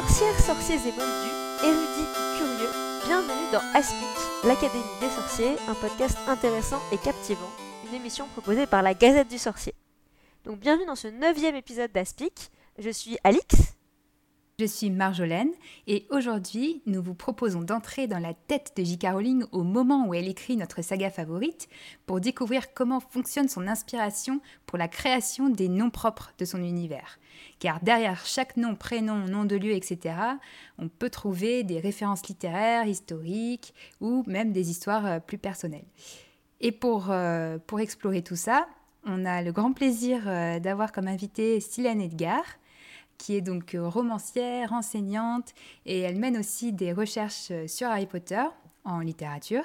Sorcières, sorciers et moldus, érudits curieux, bienvenue dans Aspic, l'Académie des sorciers, un podcast intéressant et captivant, une émission proposée par la Gazette du Sorcier. Donc bienvenue dans ce neuvième épisode d'Aspic, je suis Alix. Je suis Marjolaine et aujourd'hui nous vous proposons d'entrer dans la tête de J.K. Rowling au moment où elle écrit notre saga favorite pour découvrir comment fonctionne son inspiration pour la création des noms propres de son univers. Car derrière chaque nom, prénom, nom de lieu, etc., on peut trouver des références littéraires, historiques ou même des histoires euh, plus personnelles. Et pour, euh, pour explorer tout ça, on a le grand plaisir euh, d'avoir comme invité Silène Edgar qui est donc euh, romancière, enseignante, et elle mène aussi des recherches euh, sur Harry Potter en littérature.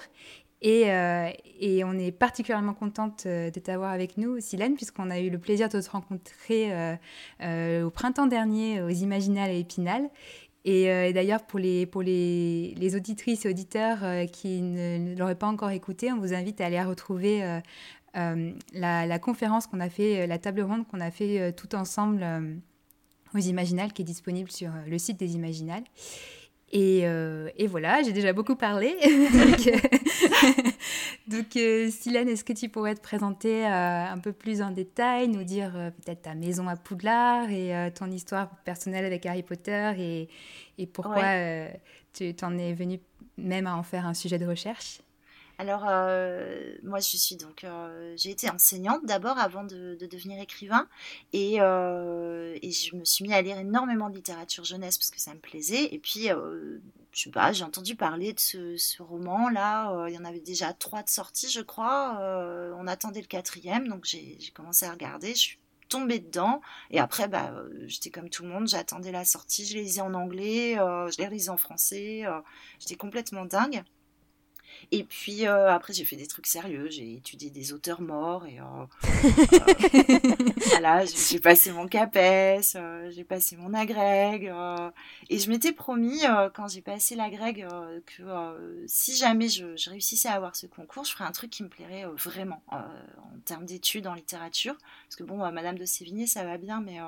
Et, euh, et on est particulièrement contente de t'avoir avec nous, Silène, puisqu'on a eu le plaisir de te rencontrer au printemps dernier aux Imaginales et Épinal. Et, d'ailleurs, pour, les, pour les, les, auditrices et auditeurs qui ne, l'auraient pas encore écouté, on vous invite à aller retrouver la, la, conférence qu'on a fait, la table ronde qu'on a fait tout ensemble aux Imaginales qui est disponible sur euh, le site des Imaginales. Et, euh, et, voilà, j'ai déjà beaucoup parlé. donc, euh, Silène, est-ce que tu pourrais te présenter un peu plus en détail, nous dire peut-être ta maison à Poudlard et ton histoire personnelle avec Harry Potter et, et pourquoi tu en es venu même à en faire un sujet de recherche? Alors, euh, moi, je suis donc, euh, j'ai été enseignante d'abord avant de, devenir écrivain, et, euh, et, je me suis mis à lire énormément de littérature jeunesse parce que ça me plaisait. Et puis, je sais pas, j'ai entendu parler de ce, roman-là. il y en avait déjà trois de sorties, je crois. on attendait le quatrième, donc j'ai commencé à regarder. Je suis tombée dedans. Et après, bah, j'étais comme tout le monde, j'attendais la sortie, je les lisais en anglais, je les lisais en français. j'étais complètement dingue. Et puis euh, après, j'ai fait des trucs sérieux. J'ai étudié des auteurs morts et euh, euh, voilà, j'ai passé mon CAPES, j'ai passé mon agrég. et je m'étais promis quand j'ai passé l'agrég que si jamais je, je, réussissais à avoir ce concours, je ferais un truc qui me plairait vraiment en termes d'études en littérature. Parce que bon, Madame de Sévigné, ça va bien, mais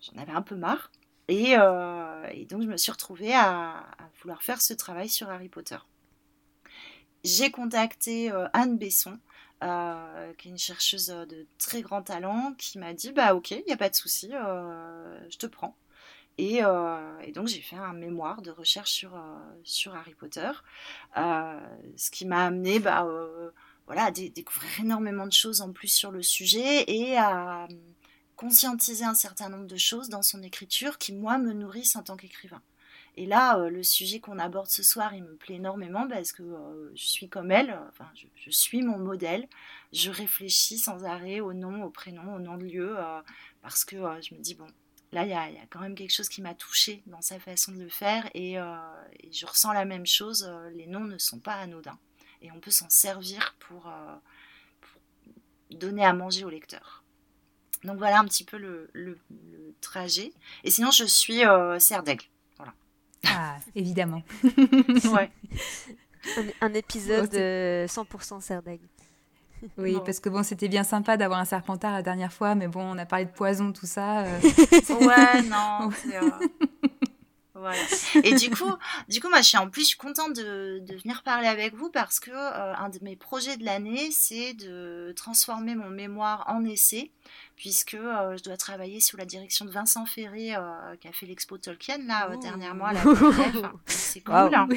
j'en avais un peu marre. Et, et, donc je me suis retrouvée à, à vouloir faire ce travail sur Harry Potter j'ai contacté euh, Anne Besson, euh, qui est une chercheuse euh, de très grand talent, qui m'a dit bah ok, il n'y a pas de souci, je te prends. Et, donc j'ai fait un mémoire de recherche sur, sur Harry Potter, ce qui m'a amené bah, voilà, à découvrir énormément de choses en plus sur le sujet et à conscientiser un certain nombre de choses dans son écriture qui, moi, me nourrissent en tant qu'écrivain. Et là, euh, le sujet qu'on aborde ce soir, il me plaît énormément parce que euh, je suis comme elle, enfin, je, suis mon modèle. Je réfléchis sans arrêt au nom, au prénom, au nom de lieu, euh, parce que je me dis, bon, là, il y, a, quand même quelque chose qui m'a touchée dans sa façon de le faire et, je ressens la même chose. les noms ne sont pas anodins et on peut s'en servir pour, donner à manger au lecteur. Donc voilà un petit peu le, trajet. Et sinon, je suis d'aigle. Ah, évidemment. ouais. Un, épisode 100% Serdaigle. Oui, parce que bon, c'était bien sympa d'avoir un serpentard la dernière fois, mais bon, on a parlé de poison, tout ça. Euh. ouais, non. Voilà. Et du coup, du coup, moi, je suis en plus, je suis contente de, de venir parler avec vous parce que euh, un de mes projets de l'année, c'est de transformer mon mémoire en essai, puisque euh, je dois travailler sous la direction de Vincent Ferré, euh, qui a fait l'expo Tolkien là dernièrement à la C'est cool. Hein.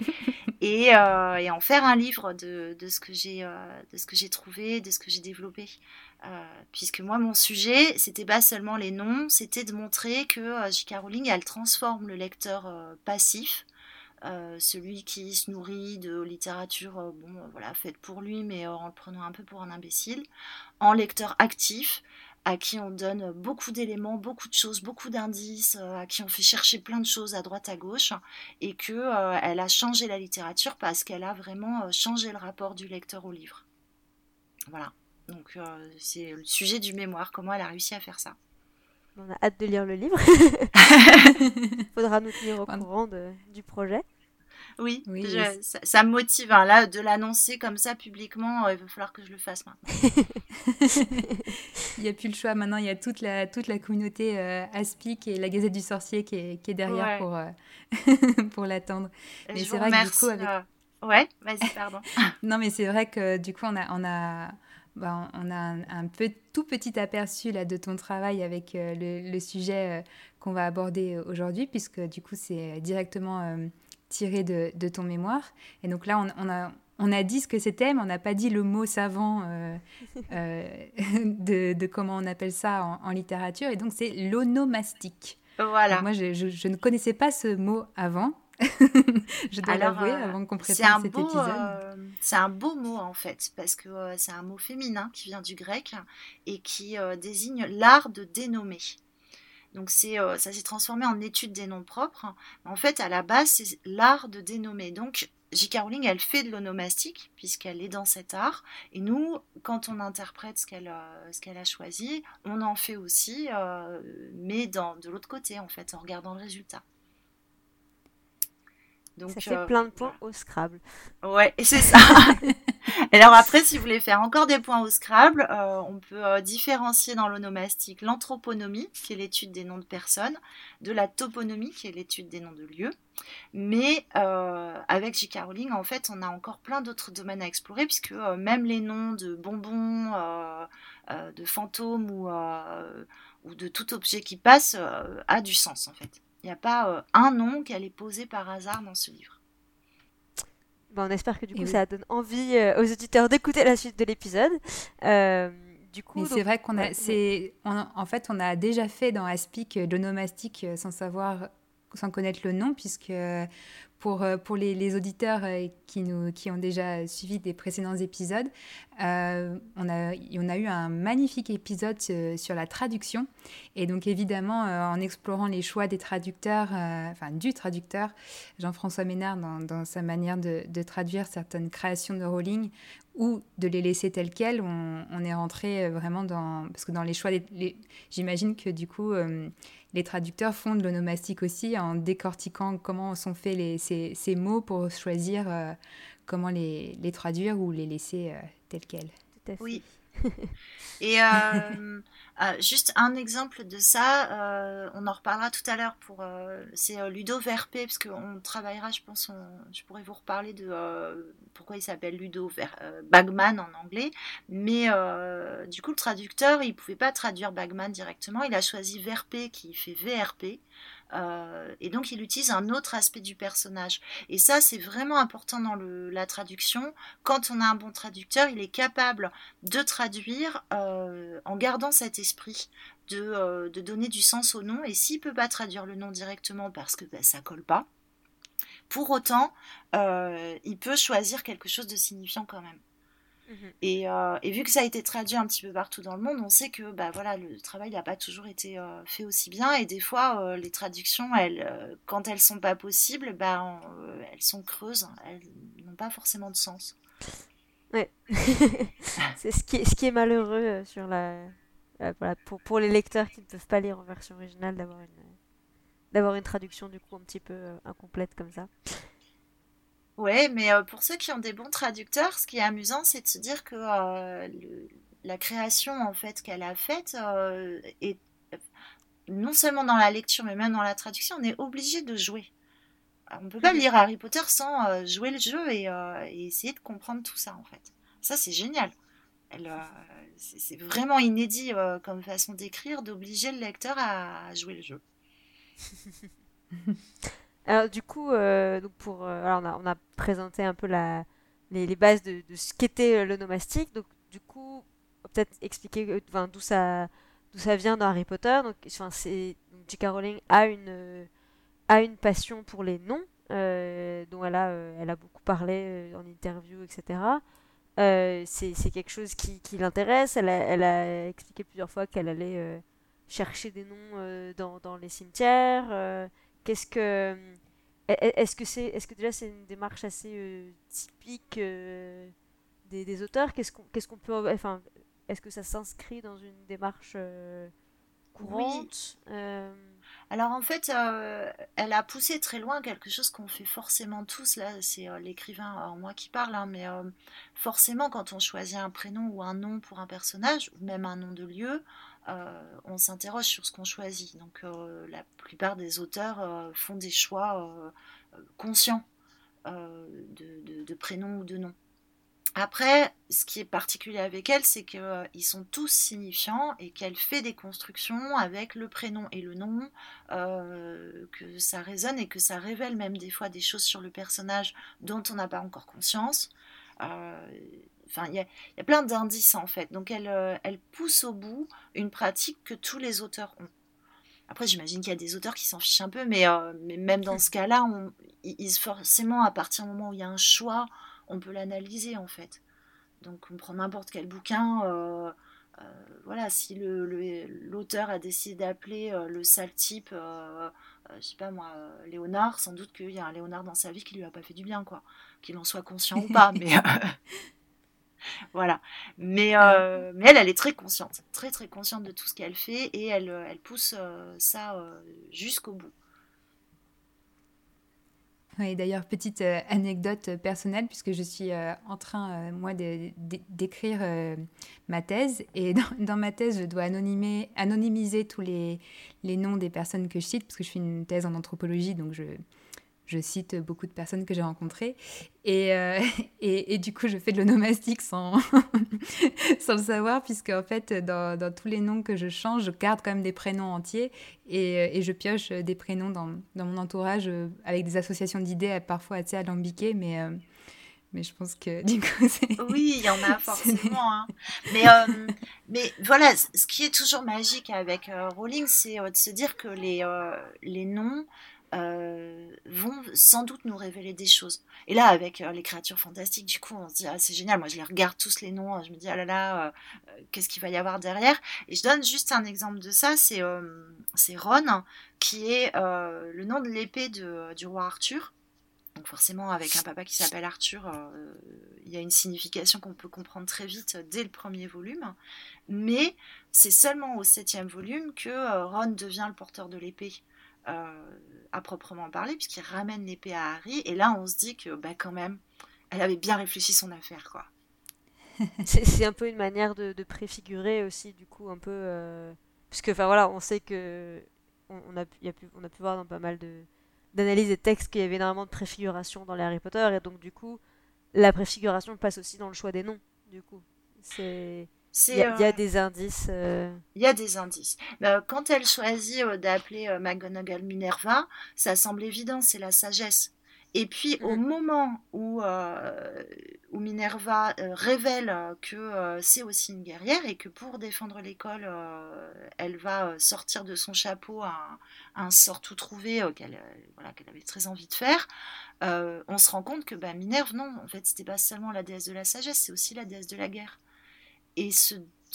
et, et, en faire un livre de, de ce que j'ai, trouvé, de ce que j'ai développé. Euh, puisque moi, mon sujet, c'était pas seulement les noms, c'était de montrer que euh, J.K. Rowling, elle transforme le lecteur euh, passif, celui qui se nourrit de littérature, bon, voilà, faite pour lui, mais en le prenant un peu pour un imbécile, en lecteur actif, à qui on donne beaucoup d'éléments, beaucoup de choses, beaucoup d'indices, à qui on fait chercher plein de choses à droite à gauche, et que elle a changé la littérature parce qu'elle a vraiment changé le rapport du lecteur au livre. Voilà. Donc euh, c'est le sujet du mémoire, comment elle a réussi à faire ça. On a hâte de lire le livre. Faudra nous tenir au courant du projet. Oui, ça, me motive. Hein, là, de l'annoncer comme ça publiquement, il va falloir que je le fasse maintenant. il n'y a plus le choix. Maintenant, il y a toute la, toute la communauté Aspic et la Gazette du Sorcier qui est, qui est derrière pour, pour l'attendre. Mais c'est vrai que du coup, avec... Ouais, vas-y, pardon. non, mais c'est vrai que du coup, on a, on a, bah, on a un, peu, tout petit aperçu là, de ton travail avec euh, le, sujet euh, qu'on va aborder aujourd'hui, puisque du coup, c'est directement euh, tiré de, de, ton mémoire. Et donc là, on, a, on a dit ce que c'était, mais on n'a pas dit le mot savant de, de, comment on appelle ça en, en littérature. Et donc, c'est l'onomastique. Voilà. moi, je, je, ne connaissais pas ce mot avant. je dois l'avouer euh, avant qu'on prépare cet épisode. Euh, c'est un beau mot en fait, parce que euh, c'est un mot féminin qui vient du grec et qui désigne l'art de dénommer. Donc c'est, ça s'est transformé en étude des noms propres. En fait, à la base, c'est l'art de dénommer. Donc J.K. Rowling, elle fait de l'onomastique, puisqu'elle est dans cet art. Et nous, quand on interprète ce qu'elle, ce qu'elle a choisi, on en fait aussi, mais dans, de l'autre côté, en fait, en regardant le résultat. Donc, ça fait euh, plein de points au Scrabble. Ouais, c'est ça. alors après, si vous voulez faire encore des points au Scrabble, euh, on peut euh, différencier dans l'onomastique l'anthroponomie, qui est l'étude des noms de personnes, de la toponymie, qui est l'étude des noms de lieux. Mais avec J.K. Rowling, en fait, on a encore plein d'autres domaines à explorer, puisque même les noms de bonbons, de fantômes ou, ou de tout objet qui passe a du sens, en fait. Il n'y a pas euh, un nom qu'elle est posé par hasard dans ce livre. Bon, on espère que du coup ça donne envie euh, aux auditeurs d'écouter la suite de l'épisode. Euh, du coup, c'est vrai qu'on a, c'est, en fait, on a déjà fait dans Aspic l'onomastique sans savoir, sans connaître le nom, puisque pour, euh, pour les, auditeurs euh, qui, ont déjà suivi des précédents épisodes, euh, on, a, eu un magnifique épisode sur la traduction. Et donc évidemment, en explorant les choix des traducteurs, enfin du traducteur, Jean-François Ménard, dans, dans, sa manière de, de, traduire certaines créations de Rowling, ou de les laisser telles quelles, on, on est rentré vraiment dans... Parce que dans les choix, les, j'imagine que du coup, les traducteurs font de l'onomastique aussi en décortiquant comment sont faits les, ces, ces, mots pour choisir euh, comment les, les, traduire ou les laisser euh, tels quels. Oui. Et euh, juste un exemple de ça, on en reparlera tout à l'heure pour c'est Ludo VRP parce qu'on travaillera, je pense, je pourrais vous reparler de pourquoi il s'appelle Ludo Bagman en anglais, mais du coup le traducteur il pouvait pas traduire Bagman directement, il a choisi VRP qui fait VRP euh, et donc il utilise un autre aspect du personnage. Et ça, c'est vraiment important dans la traduction. Quand on a un bon traducteur, il est capable de traduire euh, en gardant cet esprit euh, de, donner du sens au nom. Et s'il peut pas traduire le nom directement parce que ben, ça colle pas, pour autant, il peut choisir quelque chose de signifiant quand même. Mhm. Euh, et, vu que ça a été traduit un petit peu partout dans le monde, on sait que bah, voilà, le travail n'a pas toujours été euh, fait aussi bien. Et des fois, euh, les traductions, elles, quand elles sont pas possibles, bah, elles sont creuses, elles n'ont pas forcément de sens. Ouais. c'est ce qui, est, ce qui est malheureux sur la, voilà, pour, pour les lecteurs qui ne peuvent pas lire en version originale d'avoir une, d'avoir une traduction du coup un petit peu incomplète comme ça. Ouais, mais euh, pour ceux qui ont des bons traducteurs, ce qui est amusant, c'est de se dire que euh, la création en fait qu'elle a faite euh, est non seulement dans la lecture, mais même dans la traduction, on est obligé de jouer. On ne peut pas lire Harry Potter sans jouer le jeu et, essayer de comprendre tout ça en fait. Ça, c'est génial. c'est vraiment inédit comme façon d'écrire, d'obliger le lecteur à jouer le jeu. Alors, du coup, euh, donc pour, euh, alors on, a, présenté un peu les, bases de, ce qu'était euh, l'onomastique. Donc, du coup, peut-être expliquer d'où ça, d'où ça vient dans Harry Potter. Donc, enfin, c'est, J.K. Rowling a une, a une passion pour les noms, dont elle a, elle a beaucoup parlé en interview, etc. c'est, quelque chose qui, l'intéresse. Elle a, expliqué plusieurs fois qu'elle allait chercher des noms dans les cimetières Qu'est-ce que est-ce que c'est est-ce que déjà c'est une démarche assez euh, typique euh, des, des, auteurs? Qu'est-ce qu'on qu'est-ce qu'on peut enfin est-ce que ça s'inscrit dans une démarche euh, courante? Alors en fait, euh, elle a poussé très loin quelque chose qu'on fait forcément tous, là c'est euh, l'écrivain en moi qui parle, hein, mais euh, forcément quand on choisit un prénom ou un nom pour un personnage, ou même un nom de lieu, on s'interroge sur ce qu'on choisit. Donc la plupart des auteurs font des choix conscients de, prénoms ou de noms. Après, ce qui est particulier avec elle, c'est qu'ils euh, sont tous signifiants et qu'elle fait des constructions avec le prénom et le nom, euh, que ça résonne et que ça révèle même des fois des choses sur le personnage dont on n'a pas encore conscience. Euh, enfin, il y, a plein d'indices en fait. Donc elle, elle pousse au bout une pratique que tous les auteurs ont. Après, j'imagine qu'il y a des auteurs qui s'en fichent un peu, mais, mais même dans ce cas-là, forcément, à partir du moment où il y a un choix, on peut l'analyser en fait. Donc on prend n'importe quel bouquin, euh, euh, voilà, si l'auteur a décidé d'appeler euh, le sale type, je sais pas moi, Léonard, sans doute qu'il y a un Léonard dans sa vie qui lui a pas fait du bien, quoi, qu'il en soit conscient ou pas, mais voilà. Mais, mais elle, elle est très consciente, très très consciente de tout ce qu'elle fait et elle, elle pousse ça jusqu'au bout. Oui, d'ailleurs, petite euh, anecdote personnelle, puisque je suis euh, en train, euh, moi, d'écrire ma thèse. Et dans, ma thèse, je dois anonymer, anonymiser tous les, les, noms des personnes que je cite, parce que je fais une thèse en anthropologie, donc je, je cite beaucoup de personnes que j'ai rencontrées. Et, euh, et, et, du coup, je fais de l'onomastique sans, sans le savoir, puisque en fait, dans, dans, tous les noms que je change, je garde quand même des prénoms entiers et, et je pioche des prénoms dans, dans, mon entourage euh, avec des associations d'idées parfois assez alambiquées, mais. Euh, mais je pense que du coup, c'est... Oui, il y en a forcément. Hein. Mais, mais voilà, ce qui est toujours magique avec Rowling, c'est de se dire que les, les noms euh, vont sans doute nous révéler des choses. Et là, avec euh, les créatures fantastiques, du coup, on se dit, ah, c'est génial. Moi, je les regarde tous les noms. Je me dis, ah là là, euh, qu'est-ce qu'il va y avoir derrière? Et je donne juste un exemple de ça. C'est Ron, qui est le nom de l'épée du roi Arthur. Donc forcément, avec un papa qui s'appelle Arthur, il y a une signification qu'on peut comprendre très vite dès le premier volume. Mais c'est seulement au septième volume que Ron devient le porteur de l'épée. Euh, à proprement parler, puisqu'il ramène l'épée à Harry. Et là, on se dit que, bah, quand même, elle avait bien réfléchi son affaire, quoi. c'est un peu une manière de, préfigurer aussi, du coup, un peu. Euh... Puisque, enfin voilà, on sait que. On, a, pu, on a pu voir dans pas mal d'analyses et textes qu'il y avait énormément de préfiguration dans les Harry Potter, et donc, du coup, la préfiguration passe aussi dans le choix des noms, du coup. C'est. Il y, a euh, des indices. Euh. Il y a des indices. Quand elle choisit euh, d'appeler McGonagall Minerva, ça semble évident, c'est la sagesse. Et puis au mm. moment où, où Minerva révèle que c'est aussi une guerrière et que pour défendre l'école, elle va sortir de son chapeau un, sort tout trouvé qu'elle voilà, avait très envie de faire, on se rend compte que bah, Minerve, non, en fait, c'était pas seulement la déesse de la sagesse, c'est aussi la déesse de la guerre. Et ce,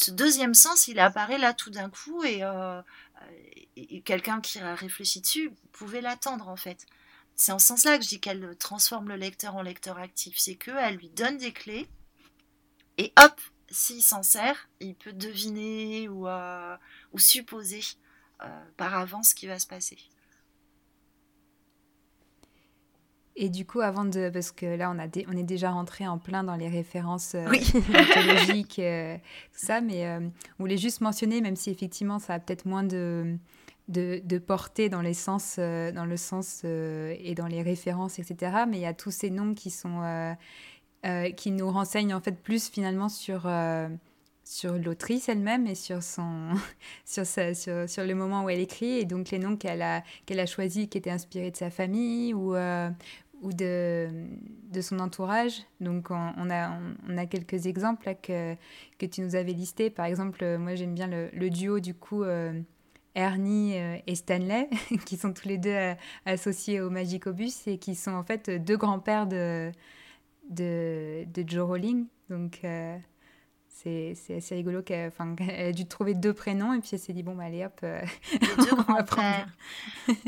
deuxième sens, il apparaît là tout d'un coup euh, et, quelqu'un qui a réfléchi dessus pouvait l'attendre en fait. C'est en ce sens-là que je dis qu'elle transforme le lecteur en lecteur actif. C'est qu'elle lui donne des clés et hop, s'il s'en sert, il peut deviner ou, euh, supposer euh, par avance ce qui va se passer. Et du coup, avant de. Parce que là, on, a on est déjà rentré en plein dans les références euh, mythologiques, euh, tout ça, mais euh, on voulait juste mentionner, même si effectivement, ça a peut-être moins de, de, de, portée dans, les sens, dans le sens et dans les références, etc. Mais il y a tous ces noms qui, sont, qui nous renseignent en fait plus finalement sur sur l'autrice elle-même et sur, son, sur, sa, sur, sur, le moment où elle écrit, et donc les noms qu'elle a, qu'elle a choisis qui étaient inspirés de sa famille ou, ou de, de son entourage. Donc on, a, on, a quelques exemples que, que tu nous avais listés. Par exemple, moi j'aime bien le, duo du coup euh, Ernie euh, et Stanley, qui sont tous les deux euh, associés au Magicobus et qui sont en fait deux grands-pères de, de, de, Joe Rowling. Donc c'est assez rigolo qu'elle a dû trouver deux prénoms et puis elle s'est dit bon bah allez hop, deux on va prendre.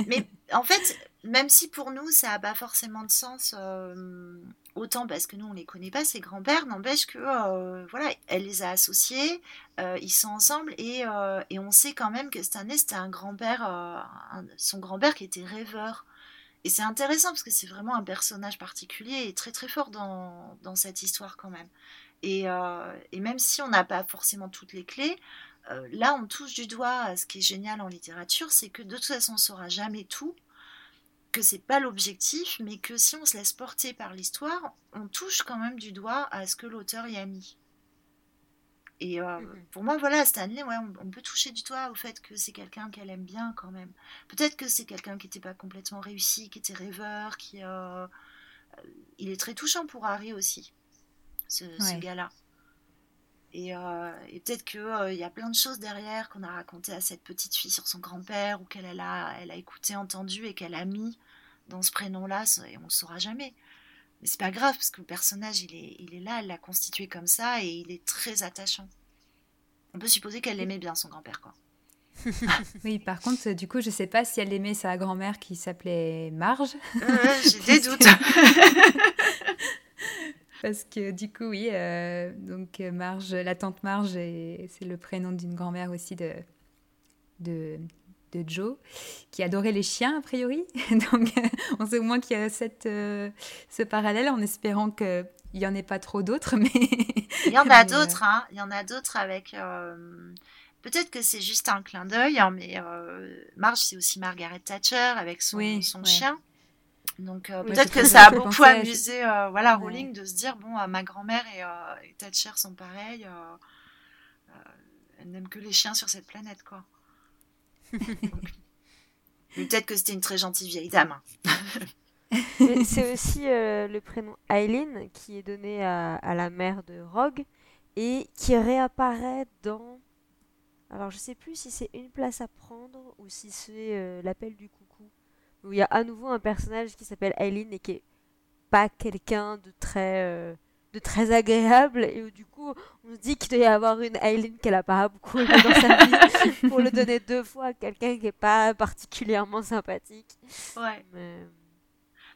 Mais en fait même si pour nous, ça n'a pas forcément de sens, euh, autant parce que nous, on les connaît pas, ces grands-pères, n'empêche que, euh, voilà, elle les a associés, euh, ils sont ensemble, et, et, on sait quand même que Stanley, c'était un grand-père, son grand-père qui était rêveur. Et c'est intéressant parce que c'est vraiment un personnage particulier et très très fort dans, dans cette histoire quand même. Et, et même si on n'a pas forcément toutes les clés, là on touche du doigt à ce qui est génial en littérature, c'est que de toute façon on ne saura jamais tout que c'est pas l'objectif, mais que si on se laisse porter par l'histoire, on touche quand même du doigt à ce que l'auteur y a mis. Et euh, mhm. pour moi, voilà, Stanley, ouais, on, peut toucher du doigt au fait que c'est quelqu'un qu'elle aime bien quand même. Peut-être que c'est quelqu'un qui n'était pas complètement réussi, qui était rêveur, qui. Euh, il est très touchant pour Harry aussi, ce, gars-là. Et, euh, et peut-être qu'il y a plein de choses derrière qu'on a racontées à cette petite fille sur son grand-père, ou qu'elle a, elle a écouté, entendu, et qu'elle a mis dans ce prénom-là, et on ne saura jamais. Mais c'est pas grave, parce que le personnage, il est, il est là, elle l'a constitué comme ça, et il est très attachant. On peut supposer qu'elle aimait bien son grand-père, quoi. oui, par contre, du coup, je sais pas si elle aimait sa grand-mère qui s'appelait Marge. J'ai des doutes. Parce que du coup, oui, euh, donc Marge, la tante Marge, c'est le prénom d'une grand-mère aussi de, de, de Joe, qui adorait les chiens, a priori. Donc, on sait au moins qu'il y a cette, euh, ce parallèle, en espérant qu'il n'y en ait pas trop d'autres. Mais... Il y en a euh, d'autres, hein. Il y en a d'autres avec... Euh, peut-être que c'est juste un clin d'œil, hein, mais Marge, c'est aussi Margaret Thatcher avec son, son chien. Donc peut-être que ça a beaucoup amusé voilà, Rowling de se dire, bon, ma grand-mère et, et, Thatcher sont pareils. elle n'aime que les chiens sur cette planète, quoi. Peut-être que c'était une très gentille vieille dame. c'est aussi euh, le prénom Eileen qui est donné à, la mère de Rogue et qui réapparaît dans. Alors je sais plus si c'est une place à prendre ou si c'est euh, l'appel du coucou. Où il y a à nouveau un personnage qui s'appelle Eileen et qui est pas quelqu'un de très. Euh, de très agréable et où du coup on se dit qu'il doit y avoir une Aileen qu'elle a pas beaucoup aimé dans sa vie pour le donner deux fois à quelqu'un qui est pas particulièrement sympathique. Ouais.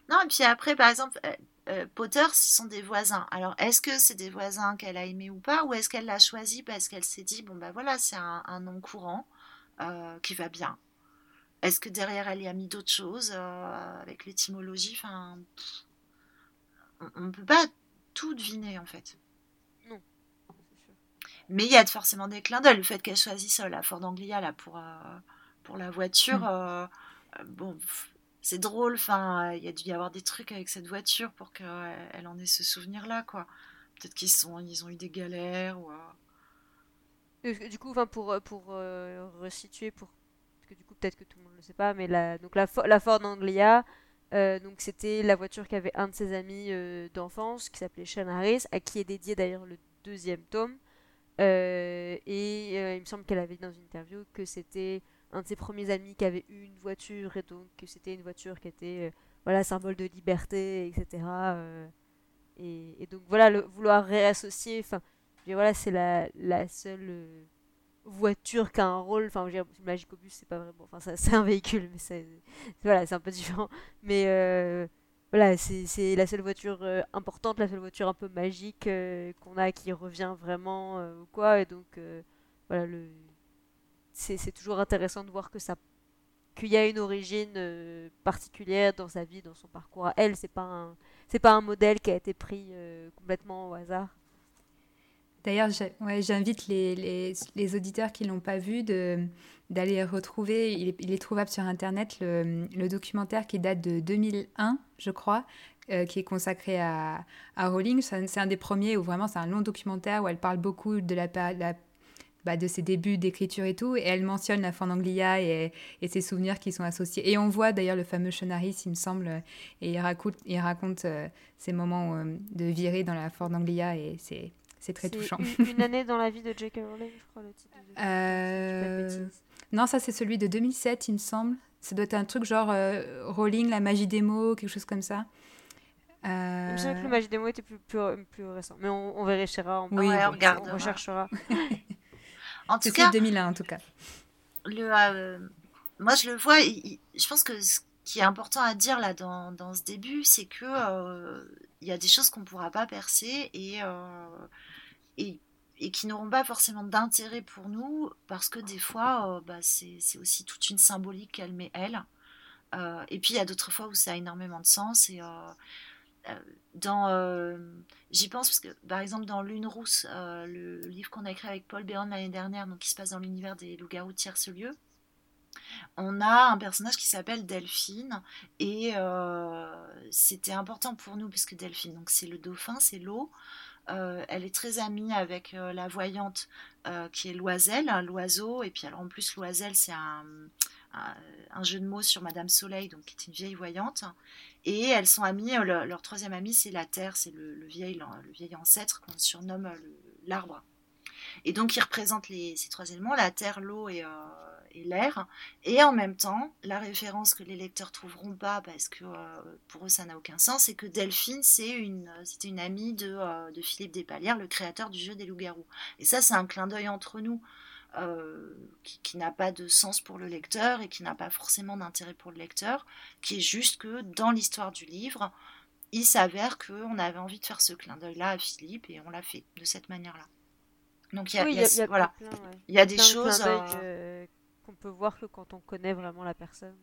Non, et puis après, par exemple, euh, euh, Potter, ce sont des voisins. Alors, est-ce que c'est des voisins qu'elle a aimés ou pas, ou est-ce qu'elle l'a choisi parce qu'elle s'est dit, bon, bah voilà, c'est un, nom courant euh, qui va bien Est-ce que derrière, elle y a mis d'autres choses avec l'étymologie? Enfin, on ne peut pas tout deviner en fait. Non. Mais il y a forcément des clins d'œil. Le fait qu'elle choisisse la Ford Anglia là, pour, euh, pour la voiture, mm. euh, euh, bon, c'est drôle. Enfin, il y a dû y avoir des trucs avec cette voiture pour qu'elle en ait ce souvenir-là. quoi. Peut-être qu'ils sont, ils ont eu des galères. Ou, Du coup, pour, pour resituer, pour... parce que du coup, peut-être que tout le monde ne le sait pas, mais la, donc la, Ford Anglia, euh, donc c'était la voiture qu'avait un de ses amis euh, d'enfance qui s'appelait Sean Harris, à qui est dédié d'ailleurs le deuxième tome. Euh, et il me semble qu'elle avait dit dans une interview que c'était un de ses premiers amis qui avait eu une voiture et donc que c'était une voiture qui était voilà symbole de liberté, etc. Et, donc voilà, le, vouloir réassocier, enfin voilà c'est la seule voiture qui a un rôle. Enfin, Magicobus, c'est pas vraiment. Enfin, c'est un véhicule, mais c'est. Voilà, un peu différent. Mais euh, voilà, c'est la seule voiture euh, importante, la seule voiture un peu magique euh, qu'on a qui revient vraiment ou quoi. Et donc, voilà, le. C'est toujours intéressant de voir que ça qu'il y a une origine particulière dans sa vie, dans son parcours à elle. C'est pas c'est pas un modèle qui a été pris complètement au hasard. D'ailleurs, j'invite les, les, auditeurs qui ne l'ont pas vu d'aller retrouver, il est, trouvable sur Internet, le, documentaire qui date de 2001, je crois, euh, qui est consacré à, à Rowling. C'est un des premiers où vraiment c'est un long documentaire où elle parle beaucoup de la, bah, de ses débuts d'écriture et tout, et elle mentionne la Fandanglia et, et ses souvenirs qui sont associés. Et on voit d'ailleurs le fameux Chenaris, il me semble, et il raconte, il raconte euh, ces moments euh, de virée dans la Fandanglia, et c'est c'est très touchant. Une, année dans la vie de J.K. Rowling, je crois, le titre. Euh... Non, ça c'est celui de 2007, il me semble. Ça doit être un truc genre euh, Rowling, la magie des mots, quelque chose comme ça. Euh... Je sais que la magie des mots était plus, plus, plus récent. Mais on, on vérifiera, on, oui, on, regarde, on recherchera. en tout cas, 2001 en tout cas. Le, euh, moi, je le vois, je pense que qui est important à dire là dans, dans ce début, c'est que il y a des choses qu'on ne pourra pas percer et, et, qui n'auront pas forcément d'intérêt pour nous parce que des fois, bah, c'est aussi toute une symbolique qu'elle met elle. et puis il y a d'autres fois où ça a énormément de sens et dans j'y pense parce que par exemple dans Lune rousse le livre qu'on a écrit avec Paul Béron l'année dernière donc qui se passe dans l'univers des loups-garous tierce lieu on a un personnage qui s'appelle Delphine et c'était important pour nous puisque Delphine donc c'est le dauphin c'est l'eau elle est très amie avec la voyante qui est Loiselle, l'oiseau. Et puis alors en plus Loiselle c'est un, jeu de mots sur Madame Soleil, donc qui est une vieille voyante. Et elles sont amies, euh, leur, troisième amie, c'est la Terre, c'est le, vieil, ancêtre qu'on surnomme euh, l'arbre. Et donc, il représente les, ces trois éléments, la terre, l'eau et, euh, l'air. Et en même temps, la référence que les lecteurs trouveront pas, parce que pour eux, ça n'a aucun sens, c'est que Delphine, c'est une, c'était une amie de, de Philippe Despalières, le créateur du jeu des loups-garous. Et ça, c'est un clin d'œil entre nous. Euh, qui, n'a pas de sens pour le lecteur et qui n'a pas forcément d'intérêt pour le lecteur, qui est juste que dans l'histoire du livre, il s'avère qu'on avait envie de faire ce clin d'œil-là à Philippe et on l'a fait de cette manière-là. Donc il y a, voilà. il y a des choses euh, qu'on peut voir que quand on connaît vraiment la personne.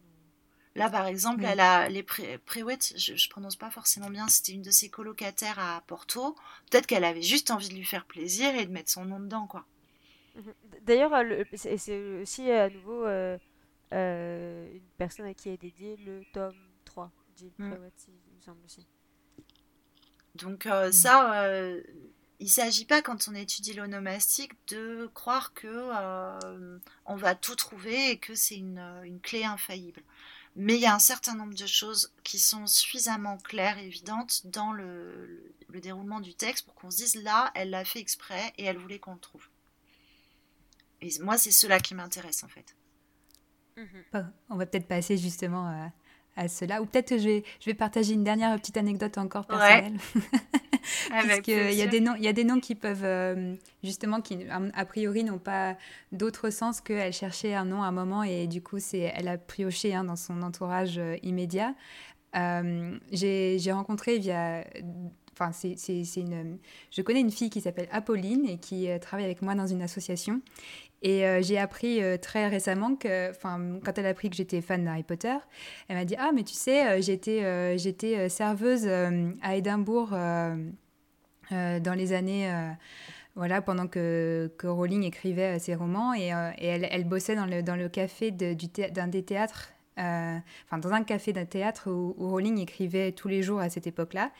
Là, par exemple, elle a les pré je, ne prononce pas forcément bien, c'était une de ses colocataires à Porto. Peut-être qu'elle avait juste envie de lui faire plaisir et de mettre son nom dedans, quoi. Mhm. D'ailleurs, c'est aussi à nouveau euh, euh, une personne à qui est dédié le tome 3, Jill mm. il me semble aussi. Donc euh, mm. ça, il ne s'agit pas quand on étudie l'onomastique de croire que on va tout trouver et que c'est une, une, clé infaillible. Mais il y a un certain nombre de choses qui sont suffisamment claires et évidentes dans le, le déroulement du texte pour qu'on se dise là, elle l'a fait exprès et elle voulait qu'on le trouve. Et moi, c'est cela qui m'intéresse en fait. Mhm. On va peut-être passer justement à, à cela. Ou peut-être que je vais, je vais partager une dernière petite anecdote encore personnelle. Parce qu'il y, a des noms, il y a des noms qui peuvent, euh, justement, qui a priori n'ont pas d'autre sens qu'elle cherchait un nom à un moment et du coup, c'est, elle a prioché hein, dans son entourage euh, immédiat. Euh, j'ai, j'ai rencontré via Enfin, c'est, une, je connais une fille qui s'appelle Apolline et qui travaille avec moi dans une association. Et euh, j'ai appris euh, très récemment que, quand elle a appris que j'étais fan d'Harry Potter, elle m'a dit Ah, mais tu sais, euh, j'étais, j'étais serveuse à Édimbourg dans les années. voilà, pendant que, que, Rowling écrivait ses romans et, et elle, elle, bossait dans le, dans le café de, du d'un des théâtres enfin dans un café d'un théâtre où, Rowling écrivait tous les jours à cette époque-là.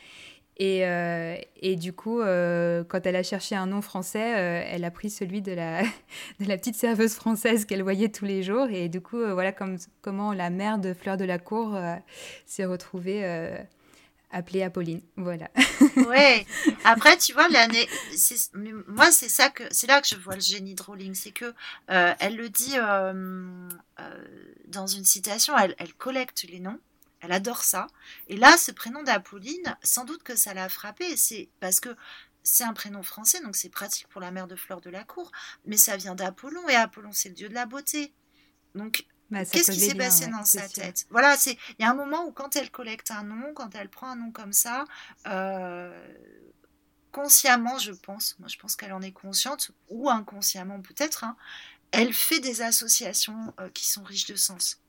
Et, euh, et, du coup, euh, quand elle a cherché un nom français, euh, elle a pris celui de la, petite serveuse française qu'elle voyait tous les jours. Et du coup, voilà comme, comment la mère de Fleur de la Cour s'est retrouvée appelée Apolline. Voilà. Après, tu vois, l'année, moi, c'est ça que, c'est là que je vois le génie de Rowling, c'est que elle le dit dans une citation, elle collecte les noms. Elle adore ça. Et là, ce prénom d'Apolline, sans doute que ça l'a frappé. C'est parce que c'est un prénom français, donc c'est pratique pour la mère de Fleur de la Cour. Mais ça vient d'Apollon, et Apollon, c'est le dieu de la beauté. Donc, bah, qu'est-ce qui s'est passé dans sa tête? Voilà, c'est il y a un moment où quand elle collecte un nom, quand elle prend un nom comme ça, euh, consciemment, je pense, moi je pense qu'elle en est consciente, ou inconsciemment peut-être, hein, elle fait des associations euh, qui sont riches de sens.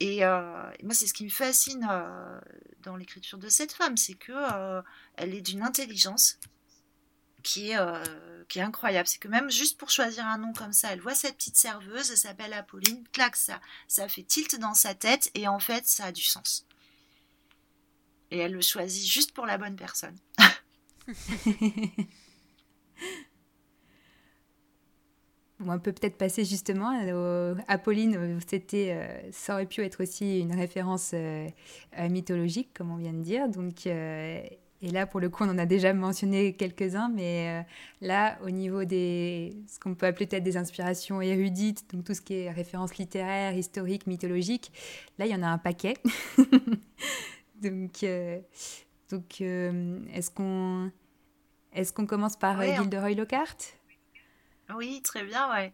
Et, euh, moi, c'est ce qui me fascine euh, dans l'écriture de cette femme, c'est que euh, elle est d'une intelligence qui est, qui est incroyable. C'est que même juste pour choisir un nom comme ça, elle voit cette petite serveuse, elle s'appelle Apolline, clac, ça, ça fait tilt dans sa tête, et en fait, ça a du sens. Et elle le choisit juste pour la bonne personne. on peut peut-être passer justement à Pauline, c'était, euh, ça aurait pu être aussi une référence euh, mythologique, comme on vient de dire. Donc, euh, et là, pour le coup, on en a déjà mentionné quelques-uns, mais là, au niveau des, ce qu'on peut appeler peut-être des inspirations érudites, donc tout ce qui est référence littéraire, historique, mythologique, là, il y en a un paquet. donc, donc est-ce qu'on est qu'on commence par Gilderoy Lockhart? Oui, très bien, ouais.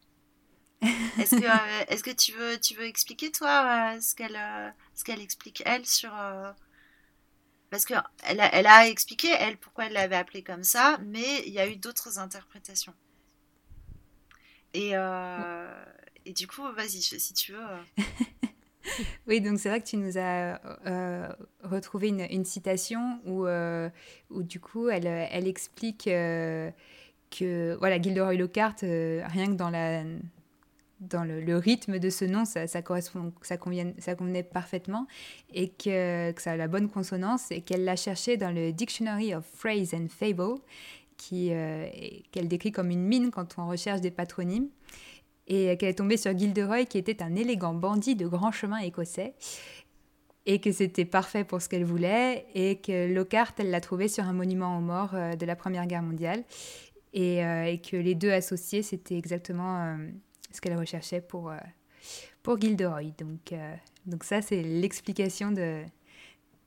Est-ce que, est que tu, veux, tu veux expliquer, toi, ce qu'elle ce qu'elle explique, elle, sur. Parce qu'elle a, elle a expliqué, elle, pourquoi elle l'avait appelé comme ça, mais il y a eu d'autres interprétations. Et, et du coup, vas-y, si tu veux. oui, donc c'est vrai que tu nous as euh, retrouvé une, citation où, euh, où, du coup, elle, elle explique euh, que voilà, Gilderoy Lockhart, rien que dans, la, dans le, rythme de ce nom, ça, correspond, ça, convient, ça convenait parfaitement et que, ça a la bonne consonance et qu'elle l'a cherché dans le Dictionary of Phrase and Fable, qu'elle décrit comme une mine quand on recherche des patronymes et qu'elle est tombée sur Gilderoy qui était un élégant bandit de grand chemin écossais et que c'était parfait pour ce qu'elle voulait et que Lockhart, elle l'a trouvé sur un monument aux morts euh, de la Première Guerre mondiale et, euh, que les deux associés, c'était exactement euh, ce qu'elle recherchait pour, pour Gilderoy. Donc, donc ça, c'est l'explication de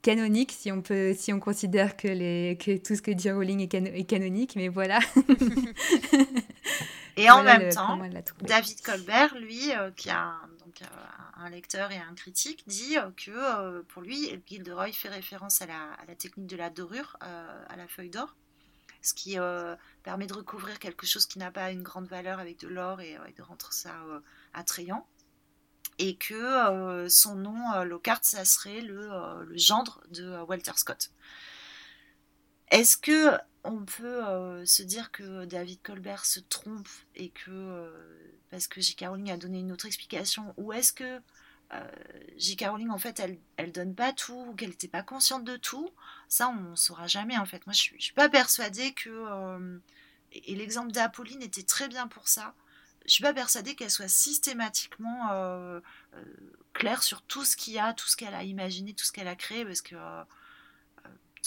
canonique si on peut si on considère que les que tout ce que dit Rowling est, est canonique mais voilà. Et en même temps, David Colbert, lui, euh, qui a un, donc, euh, un lecteur et un critique, dit euh, que pour lui, Gilderoy fait référence à la, à la technique de la dorure, à la feuille d'or, ce qui permet de recouvrir quelque chose qui n'a pas une grande valeur avec de l'or et, de rendre ça attrayant. Et que son nom, Lockhart, ça serait le, gendre de Walter Scott. Est-ce que on peut euh, se dire que David Colbert se trompe et que euh, parce que J.K. Rowling a donné une autre explication ou est-ce que euh, J.K. Rowling en fait elle elle donne pas tout ou qu'elle n'était pas consciente de tout ça on ne saura jamais en fait moi je suis, suis pas persuadée que et, l'exemple d'Apolline était très bien pour ça je suis pas persuadée qu'elle soit systématiquement claire sur tout ce qu'il y a tout ce qu'elle a imaginé tout ce qu'elle a créé parce que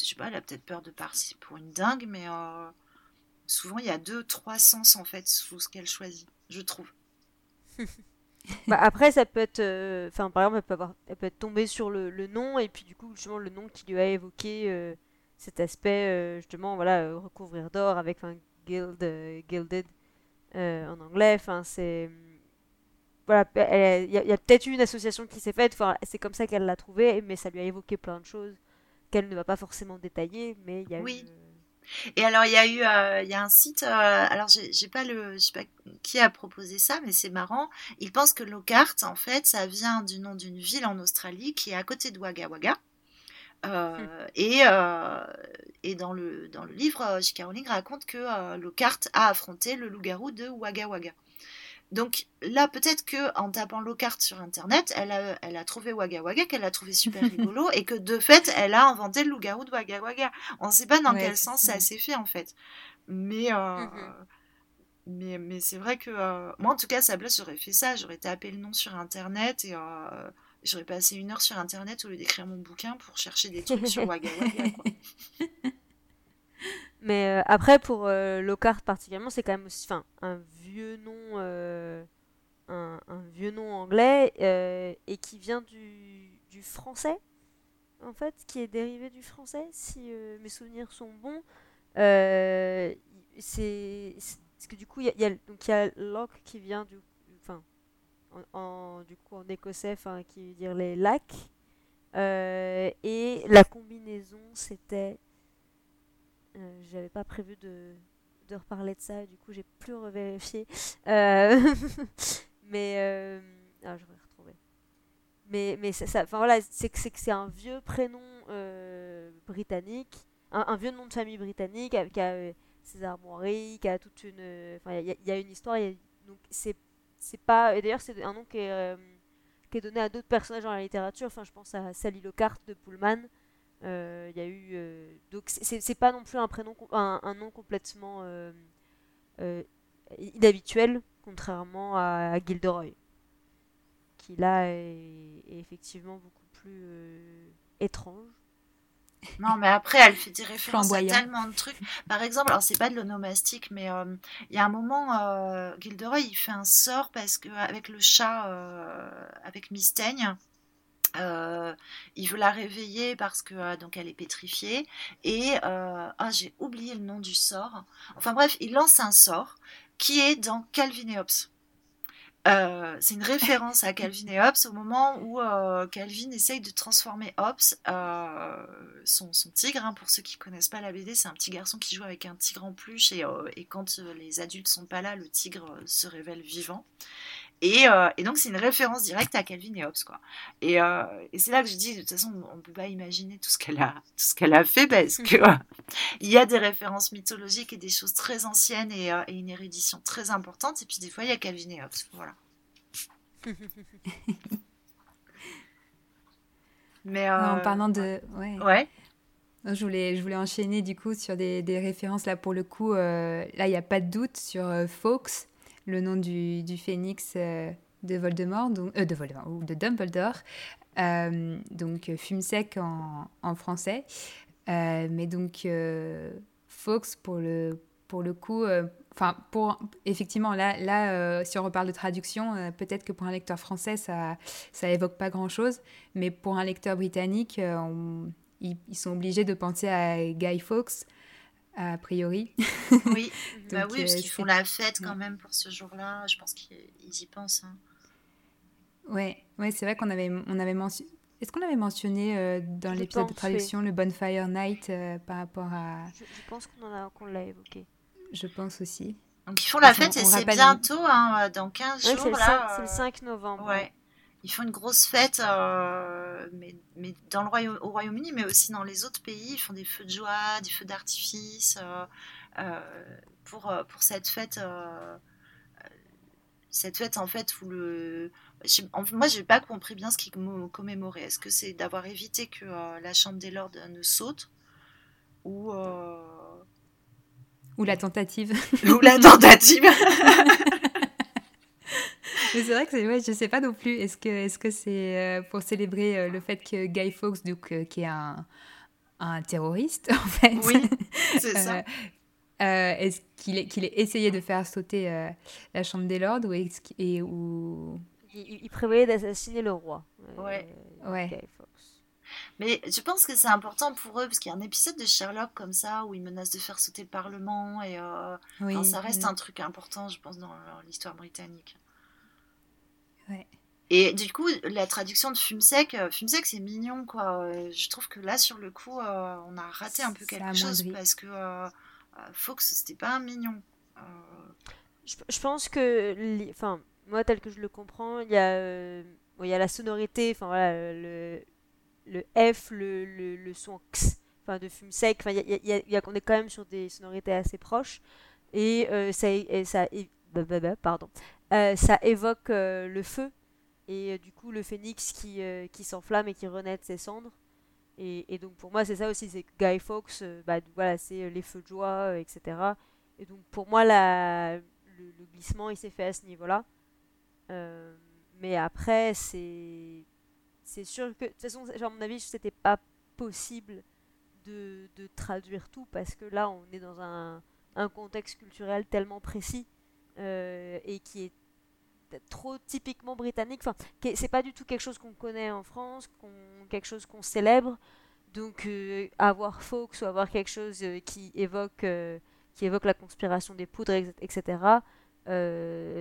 je sais pas, elle a peut-être peur de partir pour une dingue, mais euh, souvent il y a deux, trois sens en fait sous ce qu'elle choisit, je trouve. bah après, ça peut être, euh, enfin par exemple, elle peut, avoir, elle peut être tombée sur le, le, nom et puis du coup justement le nom qui lui a évoqué euh, cet aspect justement voilà recouvrir d'or avec un guild, gilded en anglais, enfin c'est voilà, il y a, a peut-être eu une association qui s'est faite, c'est comme ça qu'elle l'a trouvé, mais ça lui a évoqué plein de choses qu'elle ne va pas forcément détailler, mais il y a oui. Et alors il y a eu, euh, il y a un site, euh, alors j'ai pas le, je sais pas qui a proposé ça, mais c'est marrant. Il pense que Lockhart, en fait, ça vient du nom d'une ville en Australie qui est à côté de Wagga Wagga. Euh, hum. et, et dans, le, dans le livre, J.K. Rowling raconte que Lockhart a affronté le loup-garou de Wagga Wagga. Donc là, peut-être que en tapant Lockhart sur internet, elle a, elle a trouvé Wagga Wagga, qu'elle a trouvé super rigolo, et que de fait, elle a inventé le loup-garou de Wagga Wagga. On ne sait pas dans quel sens ça s'est fait en fait. Mais, euh, mm-hmm. mais, mais c'est vrai que euh, moi, en tout cas, à sa place, j'aurais fait ça. J'aurais tapé le nom sur internet et euh, j'aurais passé une heure sur internet au lieu d'écrire mon bouquin pour chercher des trucs sur Wagga Wagga. Mais après, pour Lockhart particulièrement, c'est quand même aussi un vieux nom, euh, un, vieux nom anglais et qui vient du, français, en fait, qui est dérivé du français, si mes souvenirs sont bons. c'est parce que du coup, il y, a, donc il y a Loch qui vient du, enfin, en, du coup en écossais, enfin, qui veut dire les lacs. et la combinaison, c'était euh, j'avais pas prévu de, de, reparler de ça, du coup j'ai plus revérifié. Euh, mais euh, ah, je vais retrouver. Mais, mais ça, voilà, c'est que c'est un vieux prénom britannique, un, vieux nom de famille britannique avec ses armoiries, qui a toute une. Enfin, il y, a une histoire. c'est c'est pas. Et d'ailleurs, c'est un nom qui est, qui est donné à d'autres personnages dans la littérature. Enfin, je pense à Sally Lockhart de Pullman. Euh, il y a eu euh, donc c'est pas non plus un prénom un, nom complètement euh, inhabituel contrairement à, Gilderoy qui là est, effectivement beaucoup plus étrange. Non, mais après, elle fait des références à tellement de trucs. Par exemple, alors c'est pas de l'onomastique, mais il y a un moment, Gilderoy, il fait un sort parce que avec le chat, avec Mistaigne, euh, il veut la réveiller parce que euh, donc elle est pétrifiée et euh, ah j'ai oublié le nom du sort. Enfin bref, il lance un sort qui est dans Calvin et Hobbes. C'est une référence à Calvin et Hobbes au moment où Calvin essaye de transformer Hobbes, son, tigre. Hein, pour ceux qui connaissent pas la BD, c'est un petit garçon qui joue avec un tigre en peluche et, et quand les adultes sont pas là, le tigre se révèle vivant. Euh, et, donc, c'est une référence directe à Calvin et Hobbes. Quoi. Et, euh, et c'est là que je dis, de toute façon, on ne peut pas imaginer tout ce qu'elle a, tout ce qu'elle a fait parce que il y a des références mythologiques et des choses très anciennes et, euh, et, une érudition très importante. Et puis, des fois, il y a Calvin et Hobbes. Voilà. Mais en parlant de. Ouais. ouais. Je voulais, je voulais enchaîner du coup sur des, des références. Là, pour le coup, là, il n'y a pas de doute sur Fawkes le nom du, du phénix euh, de Voldemort, euh, de ou de Dumbledore, euh, donc fume sec en, français, mais donc Fox pour le pour le coup, enfin pour effectivement là là si on reparle de traduction, peut-être que pour un lecteur français ça ça évoque pas grand chose, mais pour un lecteur britannique, ils, ils, sont obligés de penser à Guy Fawkes a priori. Oui, bah oui parce euh, qu'ils font la fête quand même pour ce jour-là. Je pense qu'ils y pensent. Hein. Ouais, ouais c'est vrai qu'on avait, on avait mentionné. Est-ce qu'on avait mentionné euh, dans l'épisode de traduction le Bonfire Night euh, par rapport à. Je, pense qu'on l'a évoqué. Je pense aussi. Donc ils font la fête et c'est bientôt, hein, dans 15 jours. C'est le, 5 novembre. Ouais ils font une grosse fête, euh, mais, mais, dans le Royaume, au Royaume-Uni, mais aussi dans les autres pays. Ils font des feux de joie, des feux d'artifice euh, euh, pour, pour cette fête. cette fête, en fait, où le. moi, je n'ai pas compris bien ce qui commémorait. Est-ce que c'est d'avoir évité que la Chambre des Lords ne saute Ou. Ou la tentative. Ou la tentative Mais c'est vrai que ouais, je sais pas non plus. Est-ce que est-ce que c'est euh, pour célébrer euh, le fait que Guy Fawkes, donc, euh, qui est un, un terroriste en fait. Oui, c'est ça. est-ce qu'il est, qu'il ait essayé de faire sauter la Chambre des Lords ou est-ce et, ou... il, prévoyait d'assassiner le roi. ouais. ouais. Guy mais je pense que c'est important pour eux, parce qu'il y a un épisode de Sherlock comme ça, où ils menacent de faire sauter le Parlement, et oui, ça reste un truc important, je pense, dans l'histoire britannique. Et du coup, la traduction de fume sec, euh, fume sec, c'est mignon, quoi. Euh, je trouve que là, sur le coup, euh, on a raté un peu quelque chose parce que Fox, c'était pas un mignon. Je, pense que, enfin, moi, tel que je le comprends, il y a, il y a la sonorité, enfin voilà, le, le F, le, le, son X, enfin de fume sec. Enfin, il y a, y a, on est quand même sur des sonorités assez proches et ça, et ça, bah, bah, pardon, ça évoque le feu et euh, du coup le phénix qui, euh, qui s'enflamme et qui renaît de ses cendres. Et, donc pour moi c'est ça aussi, c'est Guy Fawkes, euh, bah, voilà, c'est les feux de joie, etc. Et donc pour moi le, glissement il s'est fait à ce niveau-là. mais après c'est c'est sûr que de toute façon à mon avis c'était pas possible de, de, traduire tout parce que là on est dans un, un contexte culturel tellement précis et qui est trop typiquement britannique. Enfin, c'est pas du tout quelque chose qu'on connaît en France, quelque chose qu'on célèbre. Donc, euh, avoir Fawkes ou avoir quelque chose euh, qui évoque euh, qui évoque la conspiration des poudres, etc.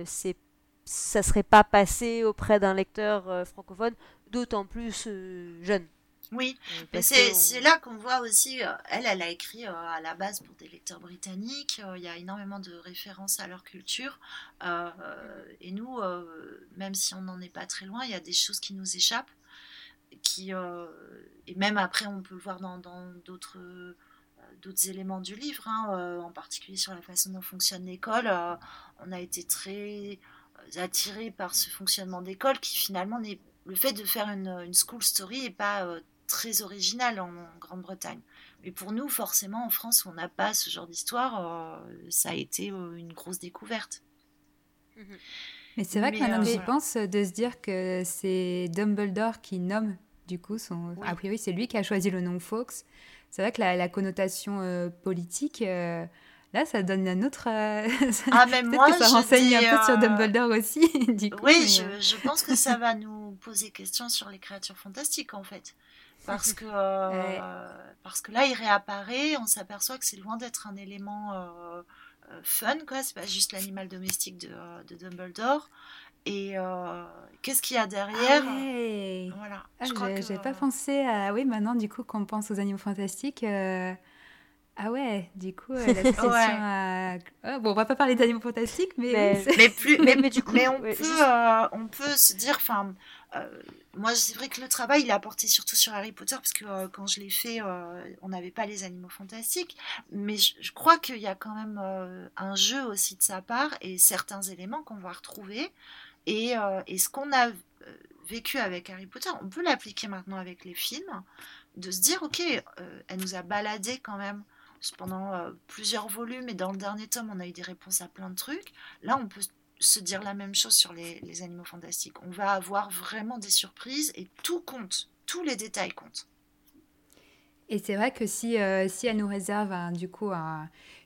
c'est ça serait pas passé auprès d'un lecteur francophone, d'autant plus jeune. Oui, euh, mais c'est là qu'on voit aussi, euh, elle, elle a écrit euh, à la base pour des lecteurs britanniques, il y a énormément de références à leur culture, et nous, même si on n'en est pas très loin, il y a des choses qui nous échappent, qui, et même après on peut le voir dans d'autres d'autres éléments du livre, hein, en particulier sur la façon dont fonctionne l'école, on a été très attiré par ce fonctionnement d'école qui finalement n'est le fait de faire une, une school story n'est pas très original en, Grande-Bretagne. Mais pour nous, forcément, en France, où on n'a pas ce genre d'histoire, euh, ça a été euh, une grosse découverte. Mhm. Mais c'est vrai que maintenant j'y euh, pense, de se dire que c'est Dumbledore qui nomme, du coup, son... a priori, c'est lui qui a choisi le nom Fox. C'est vrai que la, connotation politique, là, ça donne un autre. ah, mais moi, que ça renseigne un peu sur Dumbledore aussi. du coup, oui, je, je, pense que ça va nous poser question sur les créatures fantastiques, en fait parce que, euh, parce que là, il réapparaît, on s'aperçoit que c'est loin d'être un élément euh, euh, fun, quoi. C'est pas juste l'animal domestique de, de, Dumbledore. Et qu'est-ce qu'il y a derrière? Ah Voilà. Ah, je pas pensé à. Oui, maintenant, du coup, qu'on pense aux animaux fantastiques. Ah ouais, du coup, la question à... Oh, bon, on va pas parler d'animaux fantastiques, mais... Mais, plus, mais, mais, du coup, mais on, peut, on peut se dire, enfin, moi, c'est vrai que le travail, il a porté surtout sur Harry Potter, parce que euh, quand je l'ai fait, euh, on n'avait pas les animaux fantastiques. Mais je, crois qu'il y a quand même euh, un jeu aussi de sa part et certains éléments qu'on va retrouver. Et, et ce qu'on a vécu avec Harry Potter, on peut l'appliquer maintenant avec les films, de se dire, ok, elle nous a baladé quand même pendant plusieurs volumes, et dans le dernier tome, on a eu des réponses à plein de trucs. Là, on peut se dire la même chose sur les, animaux fantastiques. On va avoir vraiment des surprises et tout compte, tous les détails comptent. Et c'est vrai que si, euh, si elle nous réserve du coup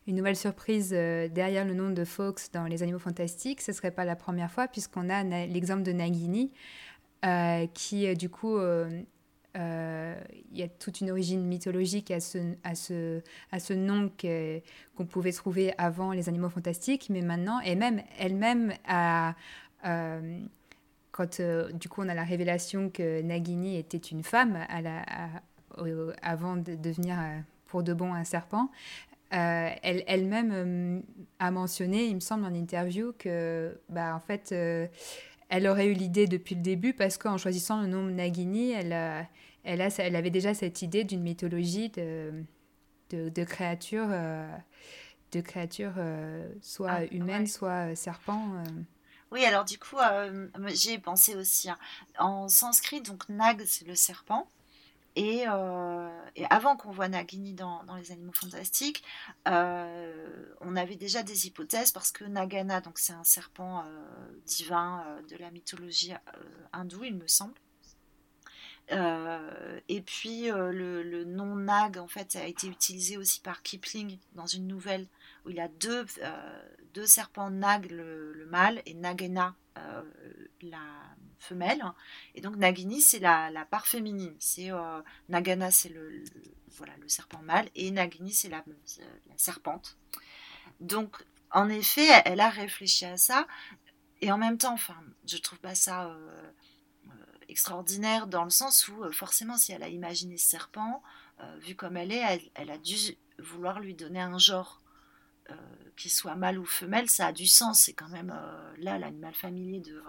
une nouvelle surprise euh, derrière le nom de Fox dans Les Animaux Fantastiques, ce ne serait pas la première fois puisqu'on a l'exemple de Nagini euh, qui du coup euh, il y a toute une origine mythologique à ce, à ce, à ce nom qu'on pouvait trouver avant les animaux fantastiques, mais maintenant, et même elle-même a... Euh, quand euh, du coup on a la révélation que Nagini était une femme avant de devenir pour de bon un serpent, elle, elle-même a mentionné, il me semble en interview, que bah, en fait elle aurait eu l'idée depuis le début parce qu'en choisissant le nom Nagini, elle, elle, a, elle avait déjà cette idée d'une mythologie de, de, créatures, de créatures euh, euh, soit ah, humaines, soit euh, serpents. Oui, alors du coup, j'ai pensé aussi. Hein. En sanskrit, donc Nag, c'est le serpent. Et, et, avant qu'on voit Nagini dans, les animaux fantastiques, on avait déjà des hypothèses parce que Nagana, donc c'est un serpent divin de la mythologie hindoue, il me semble. et puis le, nom Nag en fait a été utilisé aussi par Kipling dans une nouvelle où il a deux, deux serpents Nag le, mâle et Nagena la femelle. Et donc Nagini, c'est la, part féminine. C'est euh, Nagana, c'est le, voilà, le serpent mâle, et Nagini, c'est la, la, serpente. Donc, en effet, elle a réfléchi à ça, et en même temps, enfin, je trouve pas ça euh, euh, extraordinaire dans le sens où, forcément, si elle a imaginé ce serpent, vu comme elle est, elle, elle, a dû vouloir lui donner un genre. qu'il soit mâle ou femelle, ça a du sens. C'est quand même là l'animal familier de,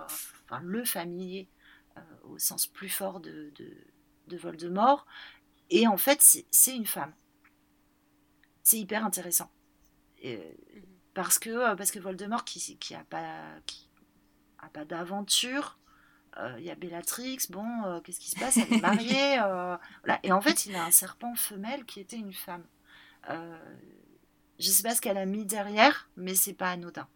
enfin le familier euh, au sens plus fort de, de, Voldemort. Et en fait, c'est une femme. C'est hyper intéressant. Mhm. parce, que, euh, parce que Voldemort, qui, qui a pas, qui a pas d'aventure, euh, il y a Bellatrix, bon, qu'est-ce qui se passe? Elle est mariée. Et en fait, il a un serpent femelle qui était une femme. je sais pas ce qu'elle a mis derrière, mais c'est pas anodin.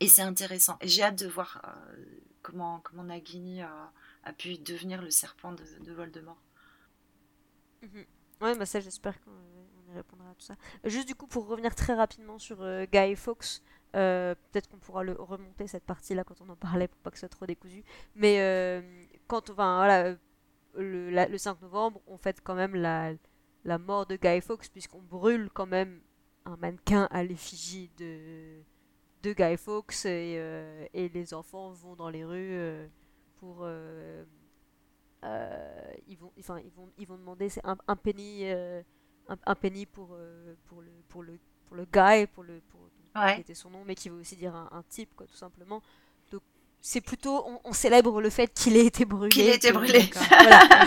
Et c'est intéressant. J'ai hâte de voir euh, comment, comment Nagini a, a, pu devenir le serpent de, de Voldemort. Mhm. Ouais, bah ça, j'espère qu'on y répondra à tout ça. Juste du coup, pour revenir très rapidement sur euh, Guy Fawkes, euh, peut-être qu'on pourra le remonter cette partie-là quand on en parlait pour pas que ce soit trop décousu. Mais quand, enfin, voilà, le, le, 5 novembre, on fête quand même la, la mort de Guy Fawkes, puisqu'on brûle quand même un mannequin à l'effigie de de Guy Fawkes et, euh, et, les enfants vont dans les rues euh, pour euh, ils vont enfin ils vont ils vont demander c'est un, un, penny un, penny pour pour le pour le pour le guy pour le pour qui était son nom mais qui veut aussi dire un, type quoi tout simplement c'est plutôt on, célèbre le fait qu'il ait été brûlé qu'il ait été brûlé. voilà.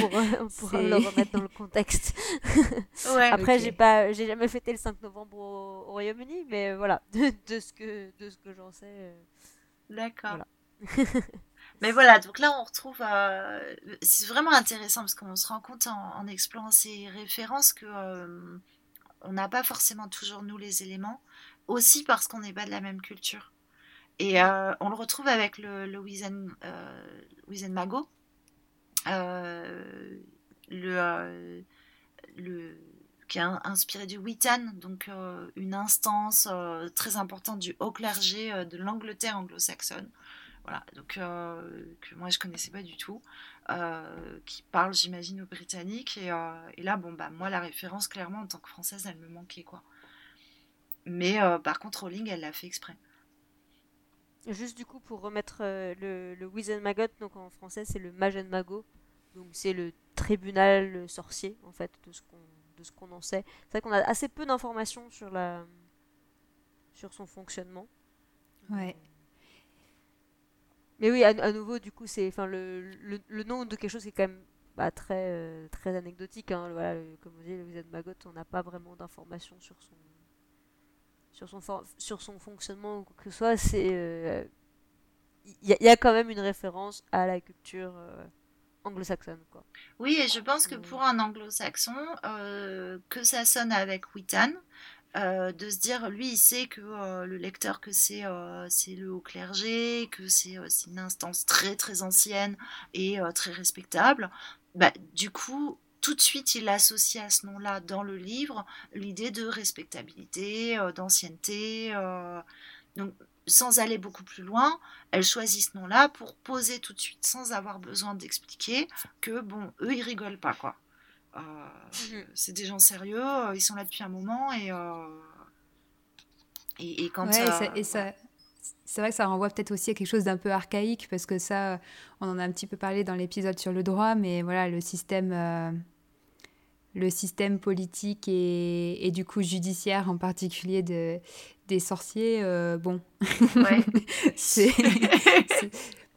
Pour, pour le remettre dans le contexte. Après j'ai pas j'ai jamais fêté le 5 novembre au, Royaume-Uni mais voilà. De, de, ce que de ce que j'en sais euh, d'accord. mais voilà donc là on retrouve euh, c'est vraiment intéressant parce qu'on se rend compte en, explorant ces références que euh, on n'a pas forcément toujours nous les éléments. Aussi parce qu'on n'est pas de la même culture et euh, on le retrouve avec le, le Wizen, euh, Mago, euh, le, qui est inspiré du Witan, donc une instance très importante du haut clergé de l'Angleterre anglo-saxonne. Voilà, donc que moi je connaissais pas du tout, qui parle, j'imagine, aux Britanniques. Et, et, là, bon, bah moi la référence, clairement, en tant que française, elle me manquait quoi. Mais par contre, Rowling, elle l'a fait exprès. Juste du coup pour remettre euh, le, le Wizen Magot, donc en français c'est le Magen Mago, donc c'est le tribunal sorcier en fait de ce qu'on de ce qu'on en sait. C'est vrai qu'on a assez peu d'informations sur la sur son fonctionnement. Ouais. Mais oui, à, à nouveau, du coup, c'est enfin le, le, le nom de quelque chose qui est quand même bah, très euh, très anecdotique. Hein. Voilà, le- comme vous dites, le Wizen Magot, on n'a pas vraiment d'informations sur son sur son sur son fonctionnement ou quoi que ce soit. C'est euh, il y, a- il y a quand même une référence à la culture euh, anglo-saxonne, quoi. Oui, et je pense que pour un anglo-saxon, euh, que ça sonne avec Wittan, euh, de se dire, lui, il sait que euh, le lecteur, que c'est euh, c'est le haut clergé, que c'est une instance très très ancienne et très respectable. Bah, du coup, tout de suite, il associe à ce nom-là dans le livre l'idée de respectabilité, euh, d'ancienneté. euh, donc, sans aller beaucoup plus loin, elle choisit ce nom-là pour poser tout de suite, sans avoir besoin d'expliquer, que bon, eux, ils rigolent pas, quoi. Euh, Mhm. c'est des gens sérieux, ils sont là depuis un moment et euh, et, et quand Ouais, et ça- et ça, c'est vrai que ça renvoie peut-être aussi à quelque chose d'un peu archaïque, parce que ça, on en a un petit peu parlé dans l'épisode sur le droit, mais voilà, le système, euh, le système politique et, et du coup judiciaire en particulier de, des sorciers, euh, bon, ouais. c'est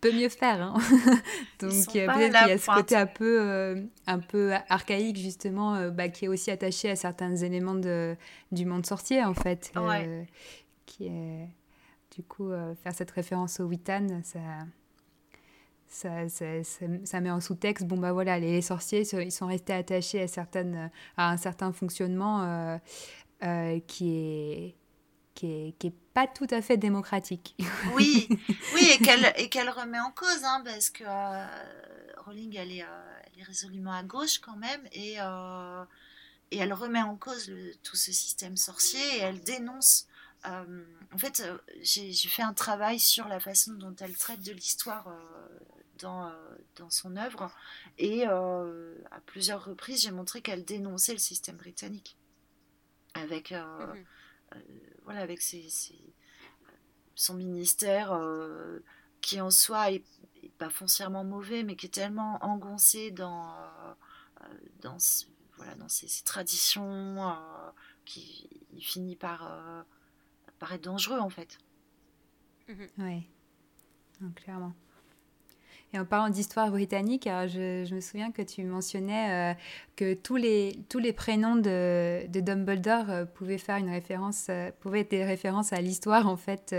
peut mieux faire. hein. Donc euh, peut-être qu'il y a ce pointe. côté un peu, euh, un peu archaïque justement, euh, bah, qui est aussi attaché à certains éléments de, du monde sorcier en fait. Ouais. euh, qui est, du coup, euh, faire cette référence au Witan, ça, ça, ça, ça- met en sous-texte, bon bah voilà, les, sorciers, ils sont restés attachés à, certaines, à un certain fonctionnement euh, euh, qui est qui est, qui est pas tout à fait démocratique. Oui, oui, et qu'elle et remet en cause, hein, parce que Rowling, elle est, elle est résolument à gauche quand même, et, et elle remet en cause tout ce système sorcier, et elle dénonce. Euh, en fait, euh, j'ai fait un travail sur la façon dont elle traite de l'histoire euh, dans, dans son œuvre, et à plusieurs reprises, j'ai montré qu'elle dénonçait le système britannique, avec Mhm. voilà, avec ses, ses- son ministère qui en soi est, est pas foncièrement mauvais, mais qui est tellement engoncé dans, dans, voilà, dans ses, ses traditions qu'il il finit par, par être dangereux en fait. Oui, clairement. Et en parlant d'histoire britannique, je, je me souviens que tu mentionnais euh, que tous les, tous les prénoms de, de Dumbledore euh, pouvaient faire une référence, euh, pouvaient être des références à l'histoire en fait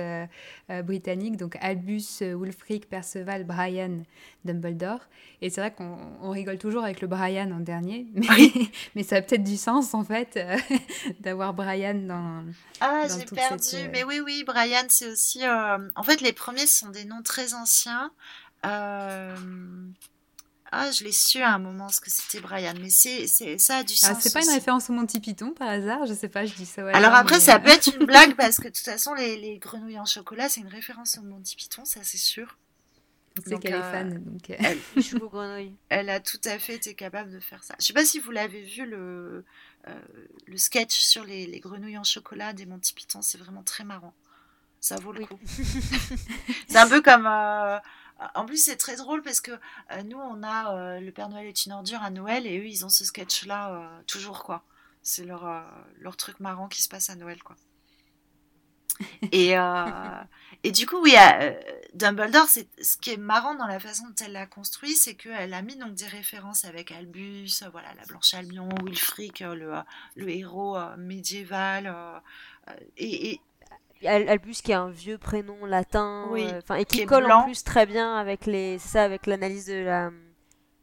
britannique. Donc Albus, Wulfric, Perceval, Brian, Dumbledore. Et c'est vrai qu'on on rigole toujours avec le Brian en dernier, mais, mais ça a peut-être du sens en fait d'avoir Brian dans. Ah, j'ai perdu. cette, Mais oui, oui, Brian, c'est aussi. En fait, les premiers sont des noms très anciens. Euh, Ah, je l'ai su à un moment ce que c'était Brian, mais c'est, c'est... ça a du sens. Ah, c'est pas une référence au Monty Python par hasard? Je sais pas, je dis ça. Alors après, mais, ça peut être une blague parce que de toute façon, les, les grenouilles en chocolat, c'est une référence au Monty Python, ça c'est sûr. On sait Donc, qu'elle est euh, fan. Donc, euh, Elle, elle a tout à fait été capable de faire ça. Je sais pas si vous l'avez vu, le, euh, le sketch sur les, les grenouilles en chocolat des Monty Python, c'est vraiment très marrant. Ça vaut le Oui. coup. c'est un peu comme... En plus, c'est très drôle parce que euh, nous, on a euh, Le Père Noël est une ordure à Noël et eux, ils ont ce sketch-là euh, toujours, quoi. C'est leur, leur truc marrant qui se passe à Noël, quoi. Et, et du coup, oui, Dumbledore, c'est ce qui est marrant dans la façon dont elle l'a construit, c'est qu'elle a mis donc des références avec Albus, voilà, la Blanche Albion, Wilfric, le, le héros médiéval, et, Albus qui est un vieux prénom latin, Oui, euh, et qui colle blanc. en plus très bien avec les, ça, avec l'analyse de la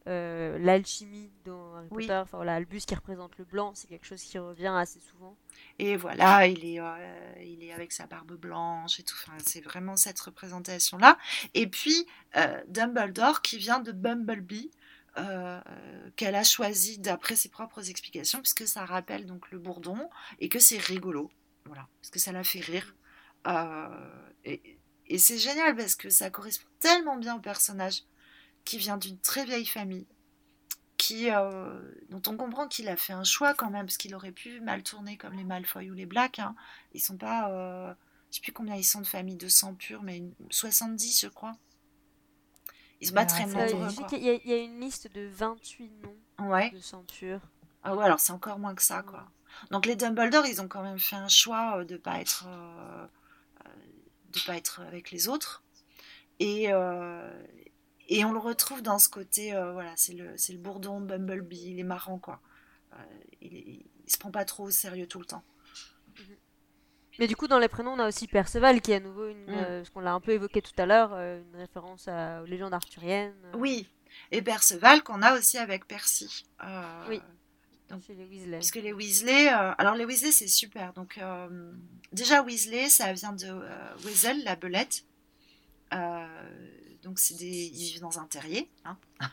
euh, l'alchimie dans Harry Oui. Potter. Enfin voilà, Albus qui représente le blanc, c'est quelque chose qui revient assez souvent. Et voilà, il est, euh, il est avec sa barbe blanche et tout. Enfin, c'est vraiment cette représentation-là. Et puis, Dumbledore qui vient de Bumblebee, euh, qu'elle a choisi d'après ses propres explications, puisque ça rappelle donc le bourdon et que c'est rigolo. Voilà, parce que ça la fait rire. Euh, et et c'est génial parce que ça correspond tellement bien au personnage qui vient d'une très vieille famille qui, euh, dont on comprend qu'il a fait un choix quand même, parce qu'il aurait pu mal tourner comme les Malfoy ou les Black. Hein. Ils sont pas, euh, je sais plus combien ils sont de famille de sang pur, mais 70, je crois. Ils se battent très nombreux. Il y, a une liste de 28 noms ouais. de sang pur. Ah ouais, alors c'est encore moins que ça, quoi. Donc les Dumbledore, ils ont quand même fait un choix de pas être, euh, de pas être avec les autres. Et, et on le retrouve dans ce côté, voilà, c'est le, le bourdon, Bumblebee, il est marrant, quoi. il, il, se prend pas trop au sérieux tout le temps. Mais du coup, dans les prénoms, on a aussi Perceval, qui est à nouveau, une, mm. euh, qu'on l'a un peu évoqué tout à l'heure, euh, une référence aux légendes arthuriennes. Euh. Oui, et Perceval qu'on a aussi avec Percy. oui. Les Weasley. Parce que les Weasley, alors les Weasley c'est super. Donc déjà Weasley, ça vient de Weasel, la belette. donc c'est des, ils vivent dans un terrier. Hein.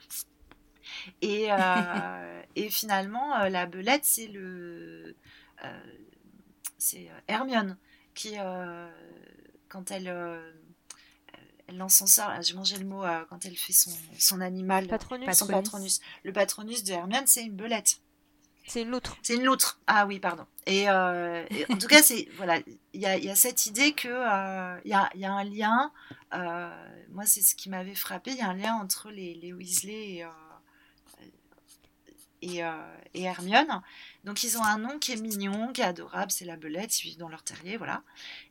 Et, et finalement, la belette, c'est le, c'est euh, Hermione qui, euh, quand elle, euh, elle lance son sort, j'ai mangé le mot, quand elle fait son, son animal, patronus. son patronus. Le patronus de Hermione, c'est une belette. C'est une loutre. C'est une loutre. Ah oui, pardon. Et, en tout cas, c'est voilà, il y a, y a, cette idée que il y, a, y, a, un lien. moi, c'est ce qui m'avait frappé. Il y a un lien entre les, les Weasley et, et, et, Hermione. Donc ils ont un nom qui est mignon, qui est adorable, c'est la belette, ils vivent dans leur terrier, voilà.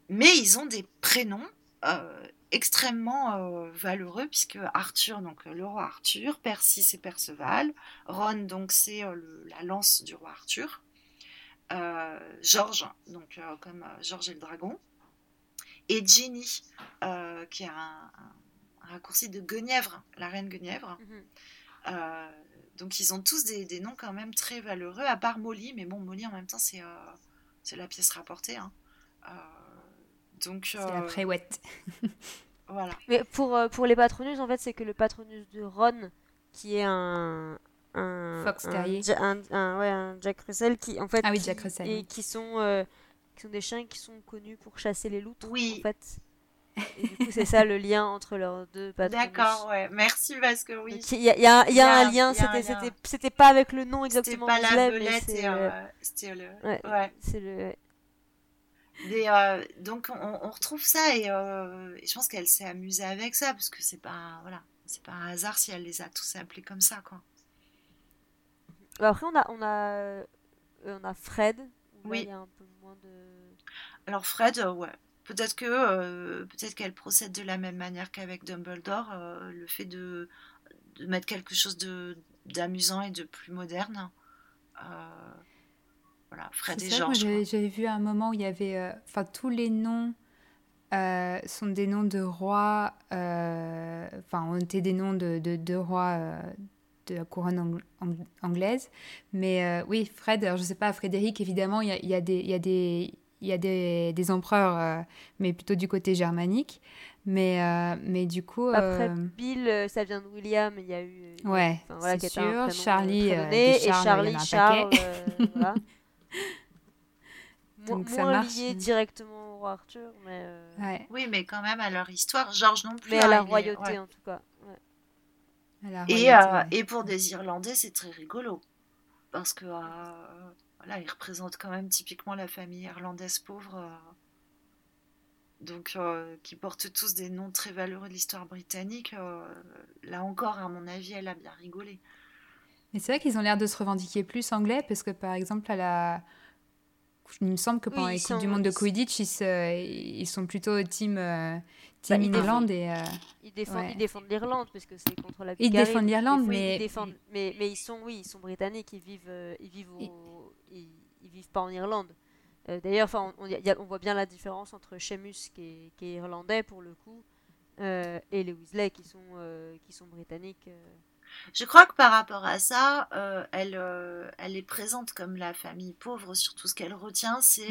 Mais ils ont des prénoms euh, extrêmement euh, valeureux, puisque Arthur, donc le roi Arthur, Percy c'est Perceval, Ron donc c'est euh, la lance du roi Arthur, Georges, donc comme Georges et le dragon, et Jenny, qui est un, raccourci de Guenièvre, la reine Guenièvre. Mhm. Donc ils ont tous des, noms quand même très valeureux, à part Molly, mais bon, Molly en même temps c'est euh, la pièce rapportée. Hein. Euh, donc c'est la euh, préouette. voilà. Mais pour, pour les patronus, en fait, c'est que le patronus de Ron, qui est un un Fox Terrier, un, ouais, un Jack Russell qui en fait ah oui Jack Russell et qui sont qui sont des chiens qui sont connus pour chasser les loutres. Oui. En fait. Et du coup, c'est ça le lien entre leurs deux patrons. D'accord, ouais. Merci parce que oui. Il y a, y a, y a un lien, c'était pas avec le nom exactement. C'était pas la belette, euh, c'était le. Ouais. ouais. C'est le. Euh, donc on, on, retrouve ça et, euh, et je pense qu'elle s'est amusée avec ça parce que c'est pas voilà c'est pas un hasard si elle les a tous appelés comme ça quoi. Bah, après on a on a euh, on a Fred. Oui. il y a un peu moins de. Alors Fred ouais Peut-être que euh, peut-être qu'elle procède de la même manière qu'avec Dumbledore, le fait de, de, mettre quelque chose de d'amusant et de plus moderne. Euh, voilà, Fred et Georges. J'avais vu un moment où il y avait, enfin tous les noms sont des noms de rois, enfin ont été des noms de, de, de rois de la couronne anglaise. Mais oui, Fred, alors je sais pas, Frédéric, évidemment, il y a, y a, des, y a des, il y a des, des empereurs, euh, mais plutôt du côté germanique. Mais, euh, mais du coup. Après, Bill, ça vient de William, il y a eu. Ouais, voilà, c'est sûr. Charlie, et Charlie, Charles. voilà. Donc Mo ça marche. lié directement au roi Arthur, mais. Ouais. Oui, mais quand même à leur histoire. Georges non plus. Mais à la royauté, ouais. en tout cas. Et, euh, et, pour des Irlandais, c'est très rigolo. Parce que voilà, ils représentent quand même typiquement la famille irlandaise pauvre. Euh, donc, euh, qui portent tous des noms très valeureux de l'histoire britannique. Euh, là encore, à mon avis, elle a bien rigolé. Mais c'est vrai qu'ils ont l'air de se revendiquer plus anglais, parce que par exemple, à la... il me semble que pendant les Coupes du Monde de Quidditch, ils, ils, sont plutôt team, team bah, Irlande. Et, ils, défendent, ils défendent l'Irlande, parce que c'est contre la Ils défendent l'Irlande, mais... Ils défendent, mais... mais... ils sont, oui, ils sont britanniques, ils vivent, ils vivent au ils, ils vivent pas en Irlande. Euh, d'ailleurs, on, on, on, voit bien la différence entre Seamus, qui est, qui est irlandais pour le coup, euh, et les Weasley, qui sont, euh, qui sont britanniques. Je crois que par rapport à ça, elle, elle est présente comme la famille pauvre. Surtout ce qu'elle retient, c'est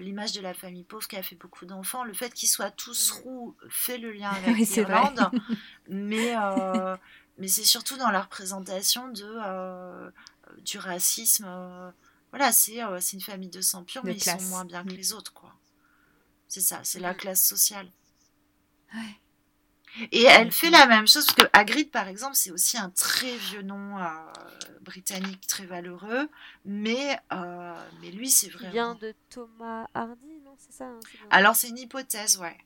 l'image de la famille pauvre qui a fait beaucoup d'enfants. Le fait qu'ils soient tous mm. roux fait le lien avec l'Irlande, mais mais c'est surtout dans la représentation de du racisme. Euh, voilà, c'est euh, une famille de sang pur, mais ils sont moins bien que mm. les autres, quoi. C'est ça, c'est la classe sociale. Et elle fait la même chose, parce que Hagrid, par exemple, c'est aussi un très vieux nom euh, britannique très valeureux, mais, mais lui, c'est vraiment... Il vient de Thomas Hardy, non c'est ça. Hein, Alors c'est une hypothèse, ouais.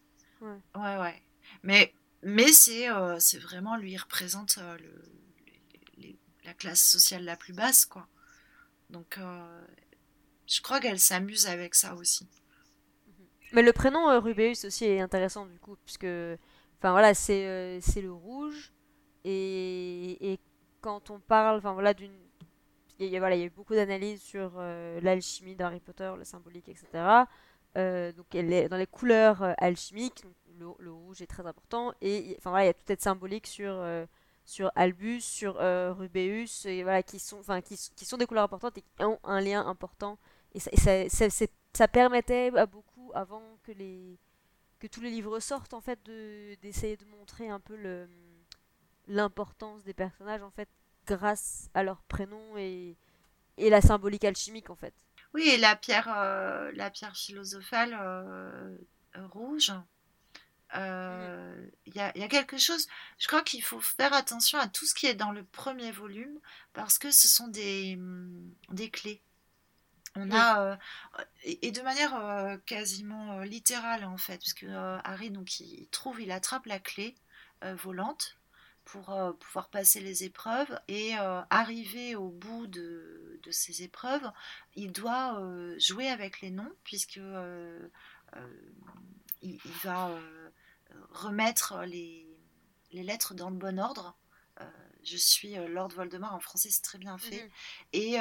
Ouais, ouais. ouais. Mais, mais c'est euh, c'est vraiment lui, il représente euh, le, la classe sociale la plus basse, quoi. Donc je crois qu'elle s'amuse avec ça aussi. Mais le prénom Rubéus aussi est intéressant du coup, puisque enfin voilà, c'est c'est le rouge et, et quand on parle, enfin voilà, d'une il y, a, voilà, il y a eu beaucoup d'analyses sur euh, l'alchimie d'Harry Potter, le symbolique, etc. Euh, donc est dans les couleurs euh, alchimiques, le, rouge est très important. Et enfin voilà, il y a toute cette symbolique sur sur Albus, sur Rubéus, et voilà, qui sont, qui, qui, sont des couleurs importantes et qui ont un lien important. Et ça, ça permettait à beaucoup, avant que les que tous les livres sortent, en fait, d'essayer de, montrer un peu l'importance des personnages en fait grâce à leur prénom et, et la symbolique alchimique en fait. Oui, et la pierre, euh, la pierre philosophale euh, rouge. Euh, il y, a, y, a, quelque chose, je crois qu'il faut faire attention à tout ce qui est dans le premier volume parce que ce sont des, des clés. On a, et, de manière quasiment littérale en fait, parce que Harry, donc, il trouve, il attrape la clé volante pour euh, pouvoir passer les épreuves et euh, arriver au bout de, de, ces épreuves, il doit euh, jouer avec les noms puisque il, va remettre les, les, lettres dans le bon ordre. je suis Lord Voldemort en français, c'est très bien fait. Mhm. Et,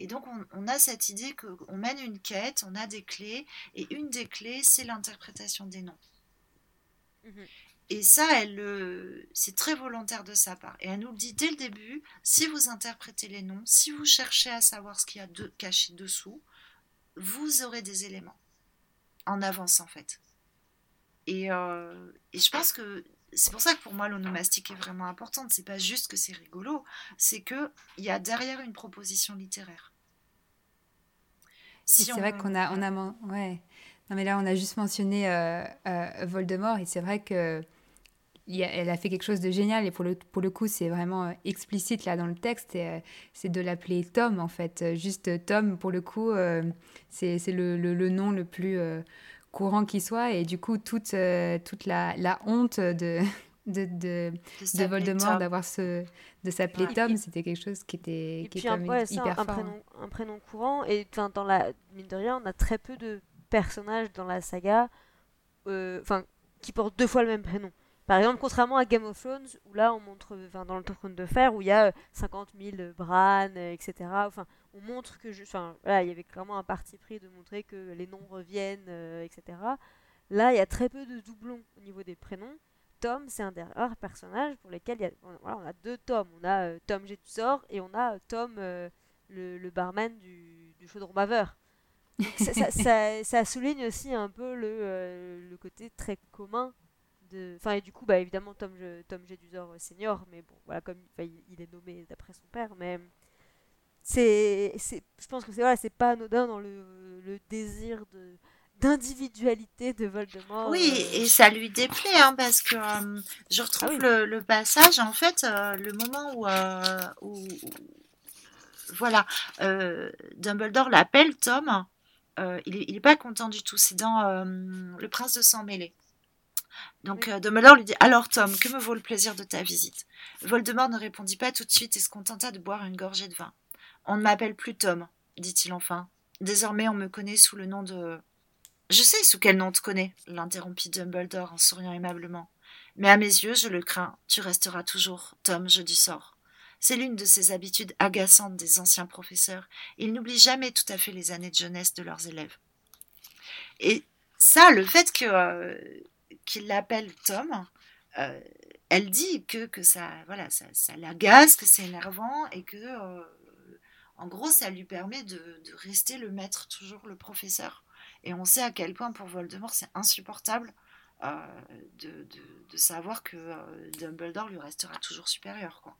et, donc on, on, a cette idée qu'on mène une quête, on a des clés, et une des clés, c'est l'interprétation des noms. Mhm. Et ça, elle, c'est très volontaire de sa part. Et elle nous le dit dès le début, si vous interprétez les noms, si vous cherchez à savoir ce qu'il y a de, caché dessous, vous aurez des éléments en avance en fait. Et, euh, et je pense que c'est pour ça que pour moi l'onomastique est vraiment importante. C'est pas juste que c'est rigolo, c'est que il y a derrière une proposition littéraire. Si c'est vrai qu'on a, on a, ouais. Non mais là on a juste mentionné euh, euh, Voldemort et c'est vrai que elle a fait quelque chose de génial et pour le, pour le coup c'est vraiment euh, explicite là dans le texte euh, c'est de l'appeler Tom en fait juste Tom pour le coup c'est le, le, le, nom le plus courant qui soit. Et du coup toute, toute la, la honte de, de, de, de Voldemort d'avoir ce de s'appeler Tom c'était quelque chose qui était qui hyper un, fort prénom, un prénom courant. Et dans la mine de rien on a très peu de personnages dans la saga enfin qui portent deux fois le même prénom. Par exemple, contrairement à Game of Thrones, où là on montre, enfin, dans le trône de fer, où il y a 50 euh, 000 Bran, euh, etc. Enfin, on montre que, je, enfin, voilà, il y avait clairement un parti pris de montrer que les noms reviennent, euh, etc. Là, il y a très peu de doublons au niveau des prénoms. Tom, c'est un des rares personnages pour lesquels il y a, voilà, on a deux Tom. On a Tom Jedusor et on a Tom, le, barman du, du chaudron baveur. Ça, ça, ça, souligne aussi un peu le, le côté très commun Enfin, et du coup, bah, évidemment, Tom, Tom Jedusor senior, mais bon, voilà, comme il, est nommé d'après son père, mais c'est, je pense que c'est voilà, c'est pas anodin dans le, le désir de d'individualité de Voldemort. Oui, euh. et ça lui déplaît, hein, parce que euh, je retrouve ah le, le, passage, en fait, euh, le moment où, où, voilà, Dumbledore l'appelle Tom, il, est, il est pas content du tout, c'est dans Le Prince de Sang Mêlé. Donc Dumbledore lui dit Alors Tom, que me vaut le plaisir de ta visite? Voldemort ne répondit pas tout de suite et se contenta de boire une gorgée de vin. On ne m'appelle plus Tom, dit-il enfin. Désormais on me connaît sous le nom de. Je sais sous quel nom on te connaît, l'interrompit Dumbledore en souriant aimablement. Mais à mes yeux, je le crains, tu resteras toujours Tom je du sort. C'est l'une de ces habitudes agaçantes des anciens professeurs. Ils n'oublient jamais tout à fait les années de jeunesse de leurs élèves. Et ça, le fait que euh, qu'il l'appelle Tom, euh, elle dit que, que ça, voilà, ça, ça l'agace, que c'est énervant et que, euh, en gros, ça lui permet de, rester le maître, toujours le professeur. Et on sait à quel point pour Voldemort c'est insupportable euh, de, savoir que Dumbledore lui restera toujours supérieur. Quoi.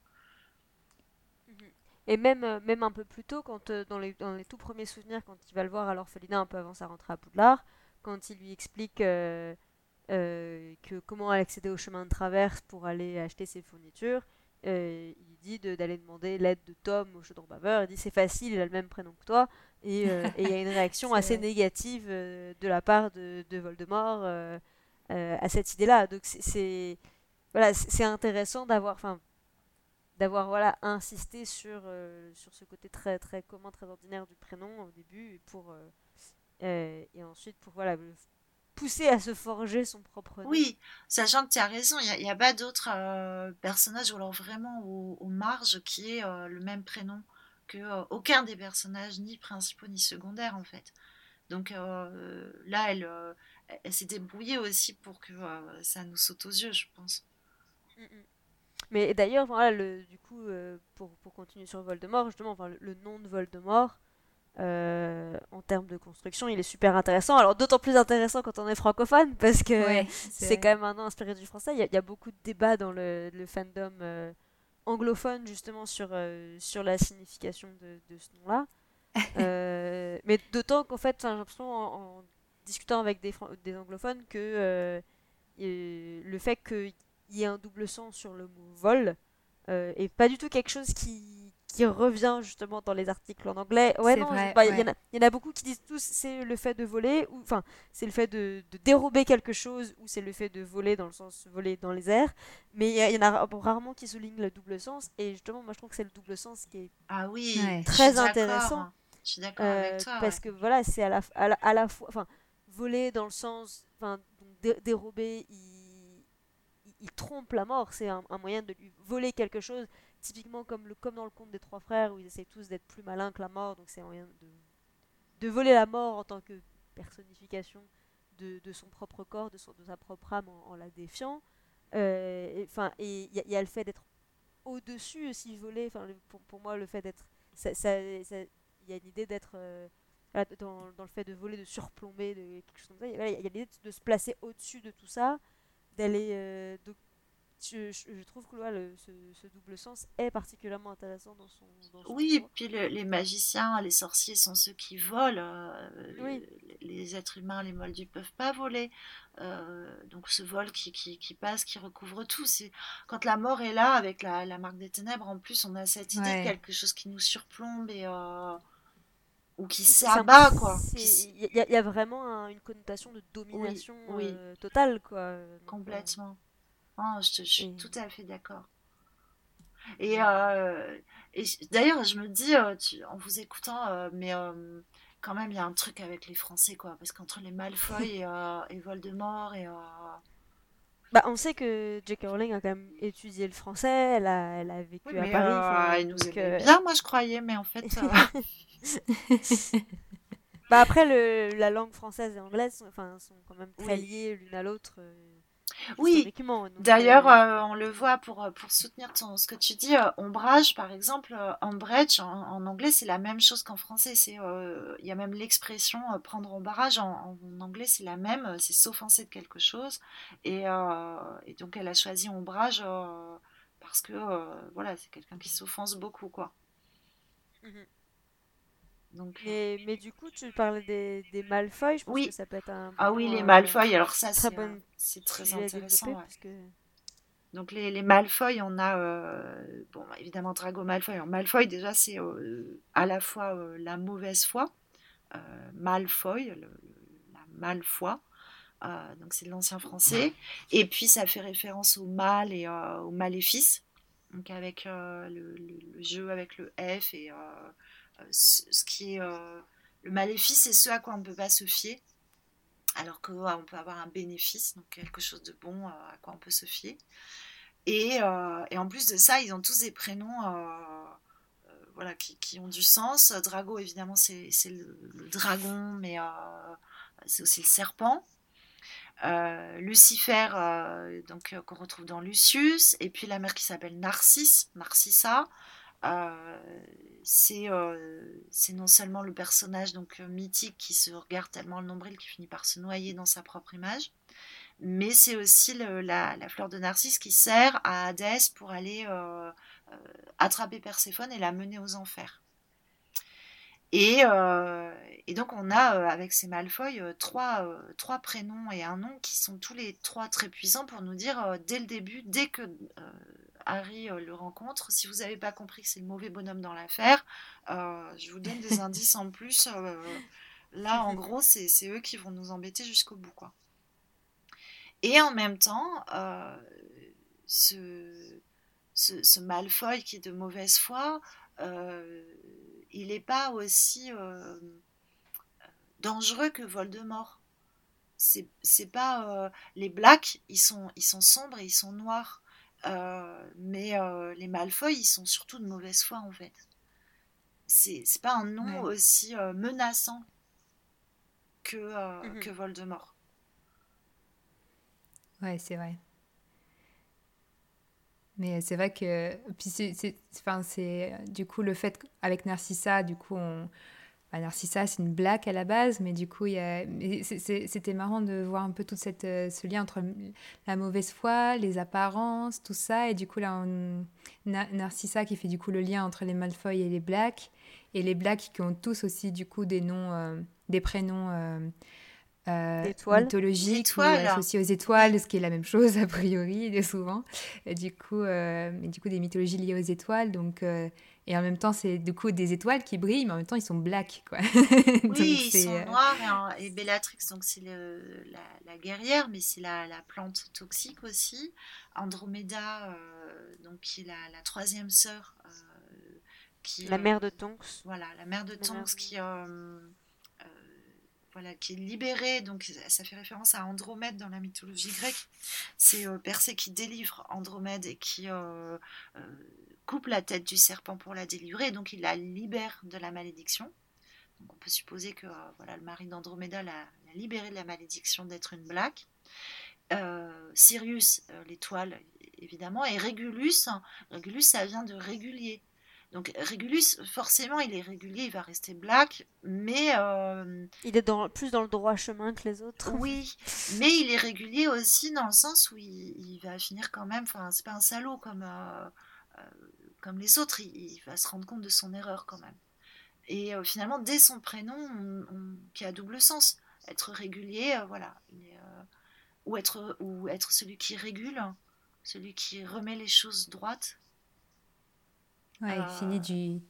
Et même, même un peu plus tôt, quand, dans, les, tout premiers souvenirs, quand il va le voir à l'orphelinat un peu avant sa rentrée à Poudlard, quand il lui explique euh, que comment accéder au chemin de traverse pour aller acheter ses fournitures. Euh, il dit d'aller demander l'aide de Tom au chaudron baveur. Il dit c'est facile, il a le même prénom que toi. Et il y a une réaction assez négative de la part de, de Voldemort à cette idée-là. Donc c'est voilà, c'est intéressant d'avoir, enfin, d'avoir voilà insisté sur sur ce côté très très commun, très ordinaire du prénom au début, pour et ensuite pour voilà poussé à se forger son propre nom. Oui, sachant que tu as raison, il n'y a, pas d'autres euh, personnages ou alors vraiment aux, marges qui aient euh, le même prénom que euh, aucun des personnages, ni principaux ni secondaires en fait. Donc là, elle, elle s'est débrouillée aussi pour que ça nous saute aux yeux, je pense. Mm, mm. Mais d'ailleurs, voilà, le, du coup, pour, pour, continuer sur Voldemort, justement, enfin, le nom de Voldemort, euh, en termes de construction, il est super intéressant. Alors d'autant plus intéressant quand on est francophone parce que c'est quand même un nom inspiré du français. Il y, a, beaucoup de débats dans le, fandom euh, anglophone justement sur, euh, sur la signification de, ce nom-là. mais d'autant qu'en fait, j'ai l'impression en, discutant avec des, des anglophones que le fait qu'il y ait un double sens sur le mot vol est pas du tout quelque chose qui qui revient justement dans les articles en anglais. Ouais, non, bah, il y, en a beaucoup qui disent tous c'est le fait de voler, ou enfin, c'est le fait de, dérober quelque chose, ou c'est le fait de voler dans le sens voler dans les airs. Mais il y, en a rarement qui soulignent le double sens, et justement, moi je trouve que c'est le double sens qui est ah oui, très intéressant. Je suis d'accord avec euh, toi. Parce que voilà, c'est à la, à la, fois. Enfin, voler dans le sens. Enfin, dérober, il, il, trompe la mort, c'est un, un moyen de lui voler quelque chose typiquement comme, le, comme dans le conte des trois frères où ils essaient tous d'être plus malins que la mort, donc c'est un moyen de, de voler la mort en tant que personnification de, de son propre corps, de, son, de sa propre âme en, la défiant. Euh, enfin, et il y, a le fait d'être au-dessus aussi volé. Pour, pour, moi, le fait d'être, ça, il y a une idée d'être euh, dans, dans, le fait de voler, de surplomber, de quelque chose comme ça. Il y a l'idée de, se placer au-dessus de tout ça, d'aller euh, je, trouve que le, ce, double sens est particulièrement intéressant dans son. oui, et puis les magiciens, les sorciers sont ceux qui volent. Euh, les, êtres humains, les moldus, ne peuvent pas voler. Euh, donc ce vol qui, qui, qui, passe, qui recouvre tout. C'est quand la mort est là, avec la, la, marque des ténèbres, en plus, on a cette idée de quelque chose qui nous surplombe et. Euh, ou qui s'abat quoi. Il y, a vraiment une connotation de domination totale quoi. Complètement. Oh, je, suis tout à fait d'accord. Et, euh, d'ailleurs, je me dis, euh, en vous écoutant, euh, mais quand même, il y a un truc avec les Français, quoi. Parce qu'entre les Malfoy et, Voldemort et. Bah, on sait que J.K. Rowling a quand même étudié le français, elle a, elle a vécu à Paris. elle nous bien, moi je croyais, mais en fait. bah après, le, la langue française et anglaise sont, sont quand même très liées l'une à l'autre. Oui, d'ailleurs, euh, euh, on le voit pour, euh, pour soutenir ton, ce que tu dis, ombrage, par exemple, ombrage, en, anglais, c'est la même chose qu'en français. Il y a même l'expression prendre ombrage, en, en anglais, c'est la même, c'est s'offenser de quelque chose. Et, et, donc, elle a choisi ombrage parce que, voilà, c'est quelqu'un qui s'offense beaucoup, quoi. Mmh donc, mais du coup, tu parlais des, des Malfoy, je pense oui. que ça peut être un. Ah oui, les Malfoy, alors ça, c'est très, intéressant. Donc, les, les Malfoy, on a, euh, bon, évidemment, Drago Malfoy. Alors, Malfoy, déjà, c'est euh, à la fois euh, la mauvaise foi, Malfoy, la malfoi. donc, c'est l'ancien français. Et puis, ça fait référence au mal et au maléfice. Donc, avec le, le, jeu avec le F et ce qui est euh, le maléfice, c'est ce à quoi on ne peut pas se fier, alors qu'on peut avoir un bénéfice, donc quelque chose de bon euh, à quoi on peut se fier. Et, euh, et en plus de ça, ils ont tous des prénoms voilà, qui, ont du sens. Drago, évidemment, c'est le, dragon, mais c'est aussi le serpent. Lucifer, donc qu'on retrouve dans Lucius, et puis la mère qui s'appelle Narcisse, Narcissa, c'est non seulement le personnage donc euh, mythique qui se regarde tellement le nombril qui finit par se noyer dans sa propre image, mais c'est aussi la, fleur de Narcisse qui sert à Hadès pour aller attraper Perséphone et la mener aux enfers. Et, donc on a avec ces Malfoy trois, prénoms et un nom qui sont tous les trois très puissants pour nous dire dès le début, dès que Harry le rencontre. Si vous n'avez pas compris que c'est le mauvais bonhomme dans l'affaire, je vous donne des indices en plus. là, en gros, c'est eux qui vont nous embêter jusqu'au bout. Quoi. Et en même temps, ce, ce, ce, Malfoy qui est de mauvaise foi, il n'est pas aussi dangereux que Voldemort. C'est pas euh, les Blacks, ils sont ils sont sombres et ils sont noirs, euh, mais euh, les Malfoy, ils sont surtout de mauvaise foi en fait. C'est pas un nom aussi menaçant que mhm. que Voldemort. Ouais, c'est vrai. Mais c'est vrai que puis c'est enfin c'est du coup le fait avec Narcissa, du coup on bah, Narcissa, c'est une blague à la base, mais du coup, c'était marrant de voir un peu tout cette, euh, ce lien entre la mauvaise foi, les apparences, tout ça. Et du coup, là, on... Narcissa qui fait du coup le lien entre les Malfoy et les Blacks. Et les Blacks qui ont tous aussi du coup des noms, euh, des prénoms euh, euh, mythologiques ou associés aux étoiles, ce qui est la même chose a priori souvent. Et du coup, mais du coup, des mythologies liées aux étoiles. Donc et en même temps, c'est du coup des étoiles qui brillent, mais en même temps, ils sont blacks. Quoi. Oui, ils sont euh, noirs. Et, Bellatrix, donc c'est la, la, guerrière, mais c'est la, la, plante toxique aussi. Andromeda, euh, donc qui est la, la troisième sœur. Euh, qui, la mère de Tonks. Voilà, la mère de Tonks qui voilà, qui est libérée, donc ça fait référence à Andromède dans la mythologie grecque. C'est euh, Persée qui délivre Andromède et qui euh, euh, coupe la tête du serpent pour la délivrer, donc il la libère de la malédiction. Donc on peut supposer que voilà, le mari d'Androméda l'a libéré de la malédiction d'être une blague. Sirius, l'étoile évidemment, et Régulus, Régulus ça vient de régulier. Donc Régulus, forcément, il est régulier, il va rester black, mais... Euh, il est dans, plus dans le droit chemin que les autres. Oui, mais il est régulier aussi dans le sens où il, va finir quand même... Enfin, c'est pas un salaud comme, euh, euh, comme les autres, il, va se rendre compte de son erreur quand même. Et finalement, dès son prénom, qui a double sens, être régulier, voilà. ou, être, ou être celui qui régule, celui qui remet les choses droites Ouais, il, finit euh, du...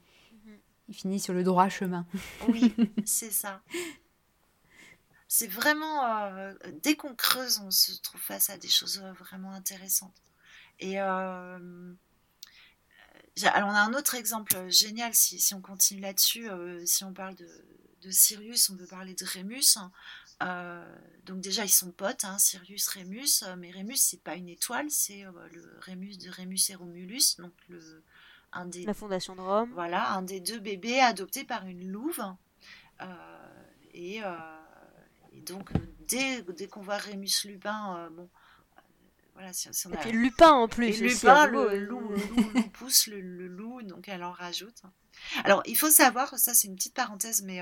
il finit sur le droit chemin. Oui, c'est ça. C'est vraiment, euh, dès qu'on creuse, on se trouve face à des choses euh, vraiment intéressantes. Et alors, on a un autre exemple génial, si, si on continue là-dessus, si on parle de, de, Sirius, on peut parler de Rémus. donc déjà, ils sont potes, hein, Sirius, Rémus, mais Rémus, c'est pas une étoile, c'est le Rémus de Rémus et Romulus, donc le, la Fondation de Rome. Voilà, un des deux bébés adoptés par une louve. Euh, et, euh, et, donc, dès, dès qu'on voit Rémus Lupin, euh, bon, voilà, si, on a... Et puis Lupin en plus. Et Lupin, le, loup, le, pousse le, loup, donc elle en rajoute. Alors, il faut savoir, ça c'est une petite parenthèse, mais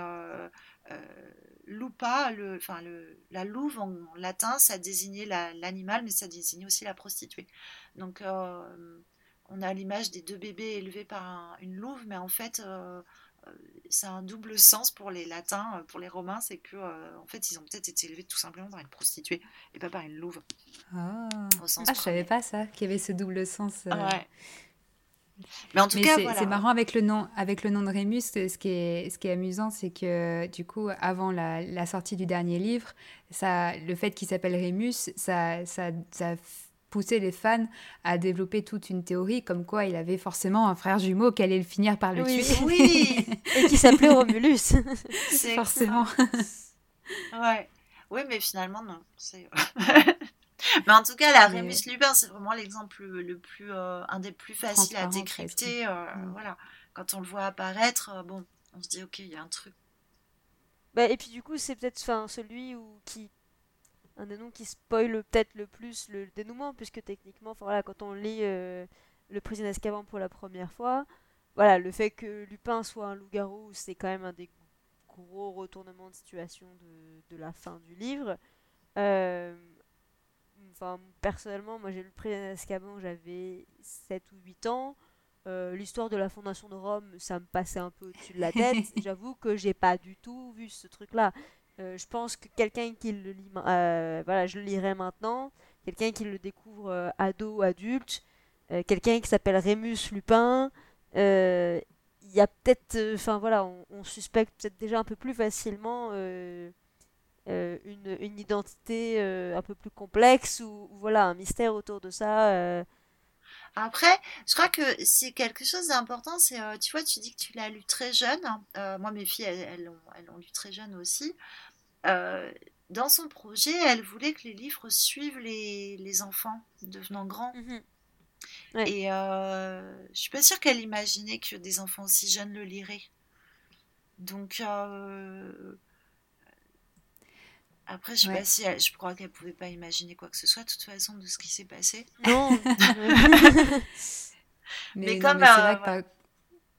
lupa, le, enfin, le, la louve en latin, ça désignait l'animal, mais ça désignait aussi la prostituée. Donc, on a l'image des deux bébés élevés par une louve, mais en fait, euh, euh, c'est un double sens pour les latins, euh, pour les romains, c'est que en fait, ils ont peut-être été élevés tout simplement par une prostituée et pas par une louve. Ah, ah je savais pas ça, qu'il y avait ce double sens. Ouais. Mais en tout cas, c'est marrant avec le nom, avec le nom de Rémus. Ce qui est, ce qui est amusant, c'est que du coup, avant la, sortie du dernier livre, ça, le fait qu'il s'appelle Rémus, ça, ça, ça pousser les fans à développer toute une théorie comme quoi il avait forcément un frère jumeau qui allait le finir par le tuer. Oui, et qui s'appelait Romulus. Forcément. ouais. Oui, mais finalement, non. mais en tout cas, la Rémus Lupin, c'est vraiment l'exemple le plus, euh, un des plus faciles à décrypter. Euh, mm. Voilà. Quand on le voit apparaître, euh, bon, on se dit, ok, il y a un truc. Bah, et puis du coup, c'est peut-être celui où, qui un des noms qui spoil peut-être le plus le dénouement, puisque techniquement, voilà, quand on lit euh, Le prisonnier d'Azkaban pour la première fois, voilà, le fait que Lupin soit un loup-garou, c'est quand même un des gros retournements de situation de, de la fin du livre. Euh, enfin, personnellement, moi j'ai lu Le prisonnier d'Azkaban, j'avais 7 ou 8 ans. Euh, l'histoire de la fondation de Rome, ça me passait un peu au-dessus de la tête. J'avoue que j'ai pas du tout vu ce truc-là. Euh, je pense que quelqu'un qui le lit, euh, voilà, je le lirai maintenant, quelqu'un qui le découvre euh, ado, adulte, quelqu'un qui s'appelle Rémus Lupin. Il y a peut-être, enfin voilà, on, suspecte peut-être déjà un peu plus facilement une, identité un peu plus complexe ou, voilà un mystère autour de ça. Après, je crois que c'est quelque chose d'important. C'est, tu vois, tu dis que tu l'as lu très jeune. Moi, mes filles, elles, l'ont lu très jeune aussi. Euh, dans son projet, elle voulait que les livres suivent les, enfants devenant grands. Mhm. Et euh, je suis pas sûre qu'elle imaginait que des enfants aussi jeunes le liraient. Donc euh, après, je sais pas si je crois qu'elle pouvait pas imaginer quoi que ce soit de toute façon de ce qui s'est passé. Non. mais, comme mais,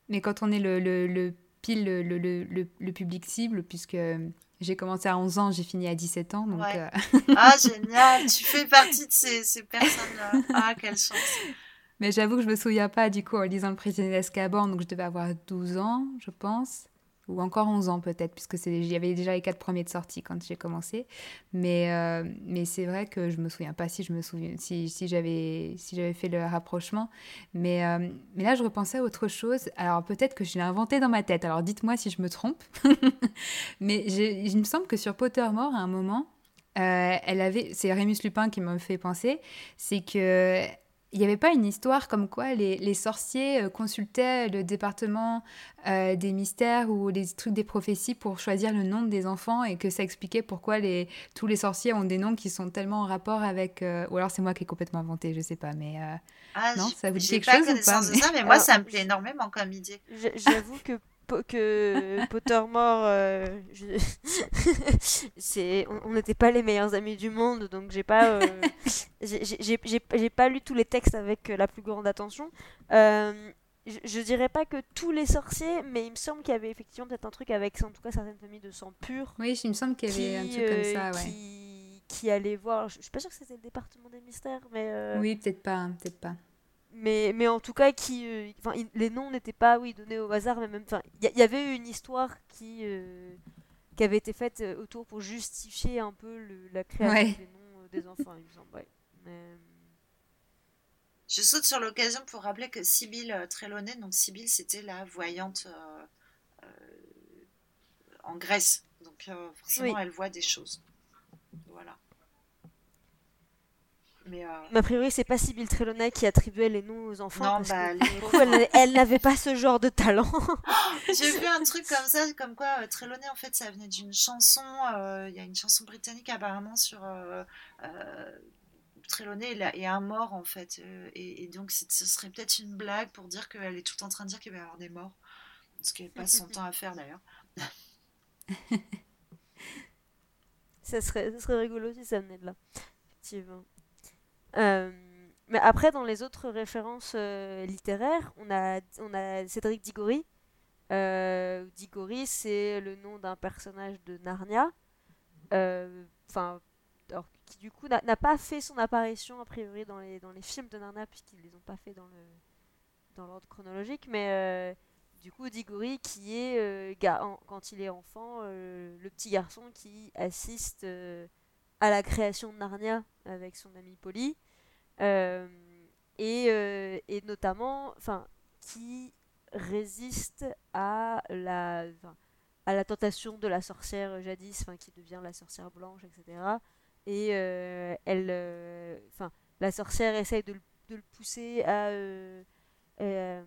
mais quand on est le, le, pile le, le, public cible, puisque j'ai commencé à 11 ans, j'ai fini à 17 ans. Donc euh, ah, génial Tu fais partie de ces, ces personnes-là. Ah, quelle chance Mais j'avoue que je me souviens pas, du coup, en lisant Le prisonnier d'Azkaban, donc je devais avoir 12 ans, je pense ou encore 11 ans peut-être, puisque il y déjà les quatre premiers de sortie quand j'ai commencé. Mais, euh, mais c'est vrai que je me souviens pas si je me souviens si, si j'avais si j'avais fait le rapprochement. Mais, euh, mais là, je repensais à autre chose. Alors peut-être que je l'ai inventé dans ma tête. Alors dites-moi si je me trompe. mais il me semble que sur Pottermore, à un moment, euh, elle avait, c'est Rémus Lupin qui m'a fait penser, c'est que il n'y avait pas une histoire comme quoi les, sorciers euh, consultaient le département euh, des mystères ou les trucs des prophéties pour choisir le nom des enfants et que ça expliquait pourquoi les, tous les sorciers ont des noms qui sont tellement en rapport avec... Euh, ou alors c'est moi qui ai complètement inventé, je sais pas, mais... Ah, non, ça vous dit quelque chose ou pas ça, mais moi ça me plaît énormément comme idée. J'avoue que que Pottermore, euh, c'est, on n'était pas les meilleurs amis du monde, donc j'ai pas, euh, j'ai pas lu tous les textes avec la plus grande attention. Euh, je, dirais pas que tous les sorciers, mais il me semble qu'il y avait effectivement peut-être un truc avec, en tout cas, certaines familles de sang pur. Oui, il me semble qu'il y avait un truc comme ça, ouais. Qui, qui allait voir, je, suis pas sûre que c'était le département des mystères, mais. Oui, peut-être pas, hein, peut-être pas mais, mais en tout cas, qui, euh, les noms n'étaient pas oui, donnés au hasard, mais même. Il y, avait une histoire qui, euh, qui avait été faite euh, autour pour justifier un peu la création des noms des enfants, il me semble. Je saute sur l'occasion pour rappeler que Sibylle Trelawney, donc Sibylle, c'était la voyante en Grèce. Donc forcément, elle voit des choses. Voilà. Mais, euh... a priori, c'est pas Sibyl Trelawney qui attribuait les noms aux enfants. Non, bah, elle, n'avait pas ce genre de talent. J'ai vu un truc comme ça, comme quoi euh, Trelawney, en fait, ça venait d'une chanson. Euh, il y a une chanson britannique apparemment sur euh, Trelawney et, un mort, en fait. Et, donc, ce serait peut-être une blague pour dire qu'elle est tout en train de dire qu'il va y avoir des morts. Ce qu'elle passe son temps à faire d'ailleurs. ça, serait, ça serait rigolo si ça venait de là. Effectivement. Euh, mais après, dans les autres références euh, littéraires, on a, on a Cédric Diggory. Euh, c'est le nom d'un personnage de Narnia. Enfin, qui du coup n'a pas fait son apparition a priori dans les, dans les films de Narnia, puisqu'ils les ont pas fait dans le dans l'ordre chronologique. Mais du coup, Diggory, qui est, quand il est enfant, le petit garçon qui assiste à la création de Narnia avec son ami Polly. Euh, et, euh, et, notamment, enfin, qui résiste à la, à la tentation de la sorcière jadis, enfin, qui devient la sorcière blanche, etc. Et euh, elle, enfin, la sorcière essaye de le, de le pousser à, elle,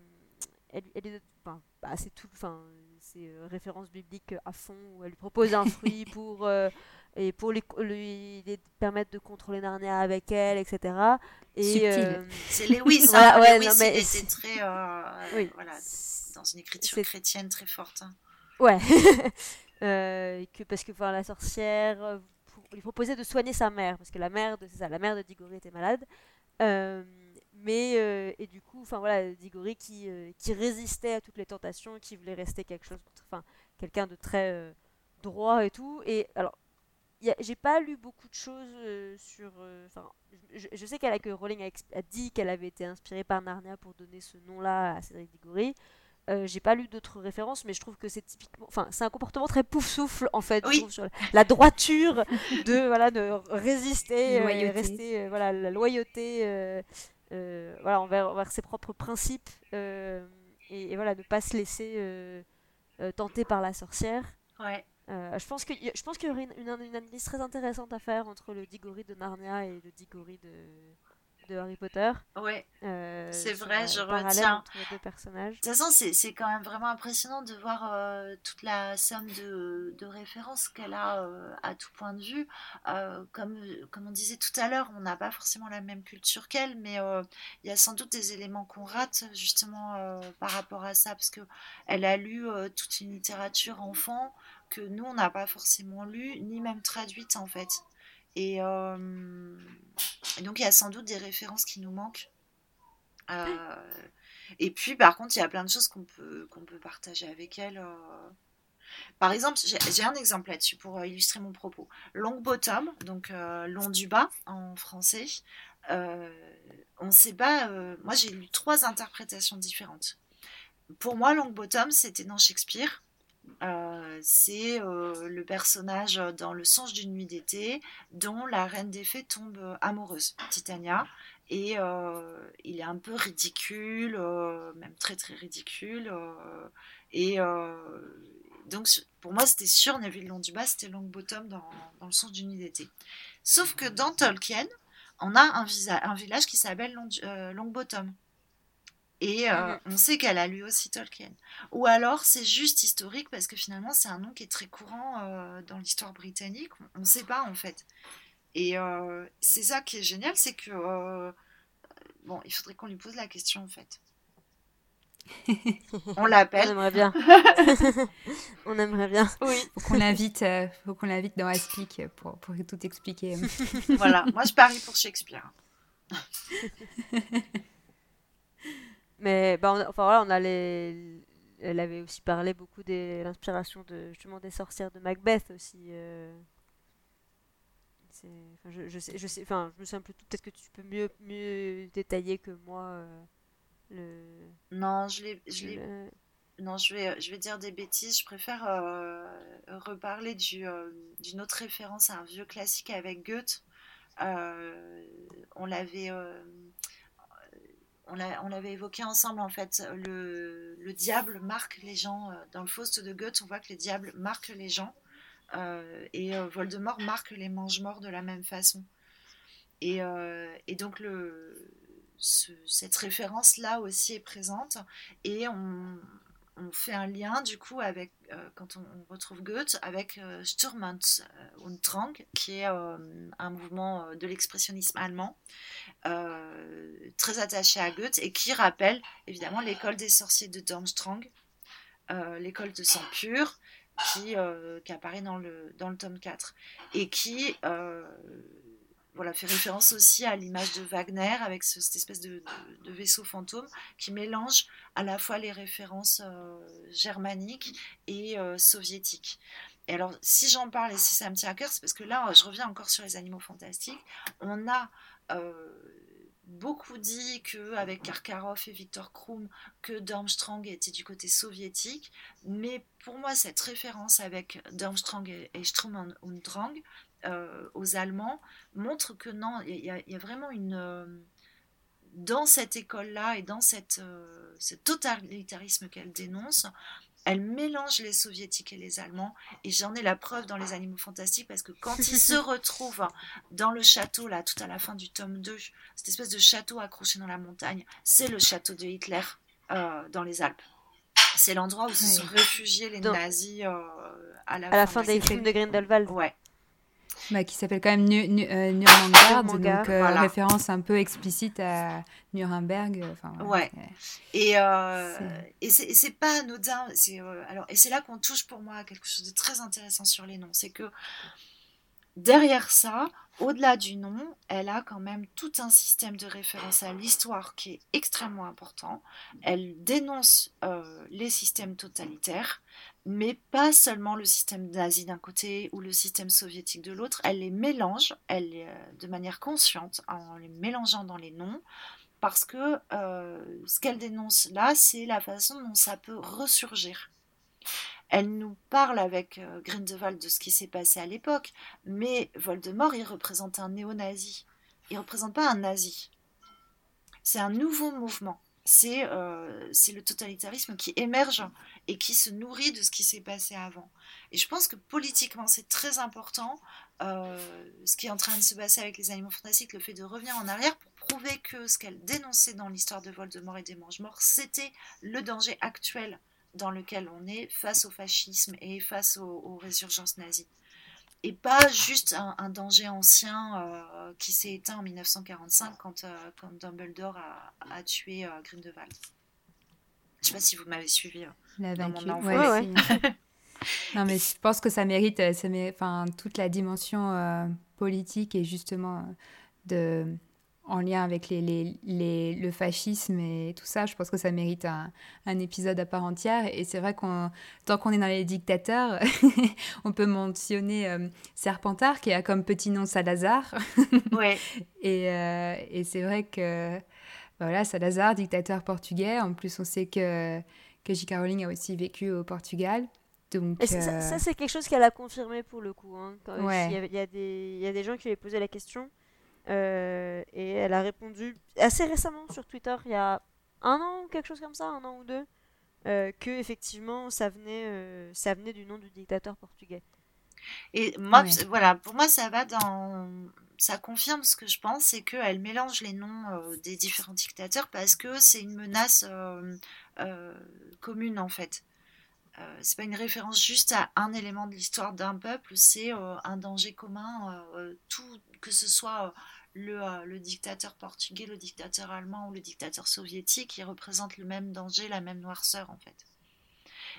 elle est, bah, c'est tout, enfin, c'est référence biblique à fond où elle lui propose un fruit pour et pour lui, lui, permettre de contrôler Narnia avec elle, etc. Et euh, c'est Lewis, hein, Lewis non, mais... était très, euh, voilà, dans une écriture chrétienne très forte. Hein. Ouais, euh, que parce que enfin, la sorcière euh, lui proposait de soigner sa mère parce que la mère de ça, la mère de Diggory était malade. mais et du coup, enfin voilà, Diggory qui qui résistait à toutes les tentations, qui voulait rester quelque chose, enfin quelqu'un de très droit et tout. Et alors j'ai pas lu beaucoup de choses euh, sur. Euh, enfin, je, sais qu'elle a que Rowling a, dit qu'elle avait été inspirée par Narnia pour donner ce nom-là à Cédric Diggory. Euh, j'ai pas lu d'autres références, mais je trouve que c'est typiquement, enfin, c'est un comportement très pouf souffle en fait, sur la droiture de voilà de résister, rester voilà la loyauté voilà, envers, ses propres principes et, voilà, ne pas se laisser tenter par la sorcière. Ouais. Je pense que je pense qu'il y aurait une, une, analyse très intéressante à faire entre le Diggory de Narnia et le Diggory de de Harry Potter. Ouais. Euh, c'est vrai, je retiens. Entre les deux personnages. De toute façon, c'est quand même vraiment impressionnant de voir euh, toute la somme de, de références qu'elle a euh, à tout point de vue. comme, comme on disait tout à l'heure, on n'a pas forcément la même culture qu'elle, mais il y a sans doute des éléments qu'on rate justement par rapport à ça, parce qu'elle a lu toute une littérature enfant que nous, on n'a pas forcément lu, ni même traduite en fait. Euh, et, donc, il y a sans doute des références qui nous manquent. Euh, et puis, par contre, il y a plein de choses qu'on peut, qu'on peut partager avec elle. Euh. Par exemple, j'ai un exemple là-dessus pour illustrer mon propos. Long bottom, donc long du bas en français. on ne sait pas. moi, j'ai lu trois interprétations différentes. Pour moi, long bottom, c'était dans Shakespeare. Euh, c'est euh, le personnage dans Le songe d'une nuit d'été dont la reine des fées tombe euh, amoureuse, Titania. Et il est un peu ridicule, même très très ridicule. et donc pour moi c'était sûr, Neville Londuba, c'était Longbottom dans, dans Le songe d'une nuit d'été. Sauf que dans Tolkien, on a un, un village qui s'appelle Longbottom. Et euh, mhm. on sait qu'elle a lu aussi Tolkien. Ou alors c'est juste historique parce que finalement c'est un nom qui est très courant euh, dans l'histoire britannique. On ne sait pas en fait. Et euh, c'est ça qui est génial, c'est que bon, il faudrait qu'on lui pose la question en fait. on l'appelle. On aimerait bien. on aimerait bien. Oui. Faut qu'on l'invite, faut qu'on l'invite dans Aspic pour, pour tout expliquer. voilà. Moi je parie pour Shakespeare. Mais bah, on, enfin voilà, on a Elle avait aussi parlé beaucoup de l'inspiration de justement des sorcières de Macbeth aussi. Euh. Enfin, je, je, sais, je sais, enfin, je me souviens plus. Peut-être que tu peux mieux, mieux détailler que moi euh, le. Non, je l'ai, je Non, je vais, je vais dire des bêtises. Je préfère euh, reparler du, d'une autre référence à un vieux classique avec Goethe. on l'avait on l'avait évoqué ensemble en fait, le, diable marque les gens. Euh, dans le Faust de Goethe, on voit que les diables marquent les gens. Euh, et euh, Voldemort marque les mange-morts de la même façon. Et, donc le, cette référence-là aussi est présente. Et on, on fait un lien du coup avec, euh, quand on, retrouve Goethe, avec euh, Sturm und Drang, qui est euh, un mouvement de l'expressionnisme allemand, très attaché à Goethe, et qui rappelle évidemment l'école des sorciers de Durmstrang, l'école de sang pur, qui, qui apparaît dans le, dans le tome 4, et qui voilà, fait référence aussi à l'image de Wagner avec cette espèce de, vaisseau fantôme qui mélange à la fois les références euh, germaniques et euh, soviétiques. Et alors, si j'en parle et si ça me tient à cœur, c'est parce que là, je reviens encore sur les animaux fantastiques. On a euh, beaucoup dit que avec Karkaroff et Victor Krum, que Durmstrang était du côté soviétique. Mais pour moi, cette référence avec Durmstrang et, et und Drang, euh, aux Allemands montre que non, il y, a vraiment une... Euh, dans cette école-là et dans cette, euh, ce totalitarisme qu'elle dénonce, elle mélange les soviétiques et les allemands. Et j'en ai la preuve dans les animaux fantastiques parce que quand ils se retrouvent dans le château là tout à la fin du tome 2 cette espèce de château accroché dans la montagne c'est le château de Hitler dans les Alpes. C'est l'endroit où se sont réfugiés les nazis à la, à fin, la fin des films de Grindelwald. Ouais bah, qui s'appelle quand même euh, Nuremberg, donc euh, référence un peu explicite à Nuremberg. Euh, enfin, ouais. Et, euh, et c'est pas anodin. alors, et c'est là qu'on touche pour moi à quelque chose de très intéressant sur les noms. C'est que derrière ça, au-delà du nom, elle a quand même tout un système de référence à l'histoire qui est extrêmement important. Elle dénonce les systèmes totalitaires mais pas seulement le système nazi d'un côté ou le système soviétique de l'autre, elle les mélange, elle euh, de manière consciente, en les mélangeant dans les noms, parce que euh, ce qu'elle dénonce là, c'est la façon dont ça peut ressurgir. Elle nous parle avec euh, Grindelwald de ce qui s'est passé à l'époque, mais Voldemort, il représente un néo-nazi. Il ne représente pas un nazi. c'est un nouveau mouvement. C'est le totalitarisme qui émerge et qui se nourrit de ce qui s'est passé avant. Et je pense que politiquement, c'est très important ce qui est en train de se passer avec les animaux fantastiques, le fait de revenir en arrière pour prouver que ce qu'elle dénonçait dans l'histoire de Voldemort et des Mange-Morts, c'était le danger actuel dans lequel on est face au fascisme et face aux, résurgences nazies. Et pas juste un, danger ancien euh, qui s'est éteint en 1945 quand, euh, quand Dumbledore a, tué euh, Grindelwald. Je ne sais pas si vous m'avez suivi. La dans mon ouais, non, mais je pense que ça mérite, ça mérite enfin, toute la dimension politique et justement de en lien avec les, les, les, le fascisme et tout ça, je pense que ça mérite un, un épisode à part entière. Et c'est vrai qu'on, tant qu'on est dans les dictateurs, on peut mentionner euh, Serpentard qui a comme petit nom Salazar. Ouais. et, euh, et c'est vrai que voilà, Salazar, dictateur portugais. En plus, on sait que, que J. Rowling a aussi vécu au Portugal. Donc, et ça, ça, c'est quelque chose qu'elle a confirmé pour le coup. Hein, il, y a, il, y a des, il y a des gens qui lui posaient la question. Euh, et elle a répondu assez récemment sur Twitter, il y a un an, quelque chose comme ça, un an ou deux, euh, que effectivement ça venait, euh, ça venait du nom du dictateur portugais. Et moi, voilà, pour moi, ça va dans. Ça confirme ce que je pense, c'est qu'elle mélange les noms des différents dictateurs parce que c'est une menace commune en fait. Euh, c'est pas une référence juste à un élément de l'histoire d'un peuple, c'est un danger commun, tout, que ce soit euh, le, dictateur portugais, le dictateur allemand ou le dictateur soviétique, ils représentent le même danger, la même noirceur en fait.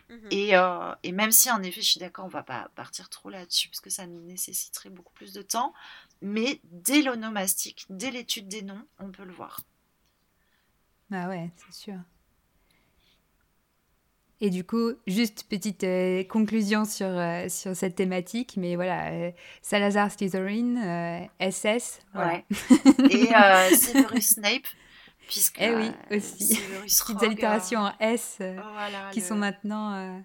Mhm. Euh, et, même si en effet, je suis d'accord, on va pas partir trop là-dessus parce que ça nécessiterait beaucoup plus de temps, mais dès l'onomastique, dès l'étude des noms, on peut le voir. Ah ouais, c'est sûr. Et du coup, juste petite euh, conclusion sur, euh, sur cette thématique, mais voilà, euh, Salazar Slytherin, SS. Ouais. Et Severus Snape, puisque. Eh oui, aussi. Petites allitérations en S qui sont maintenant.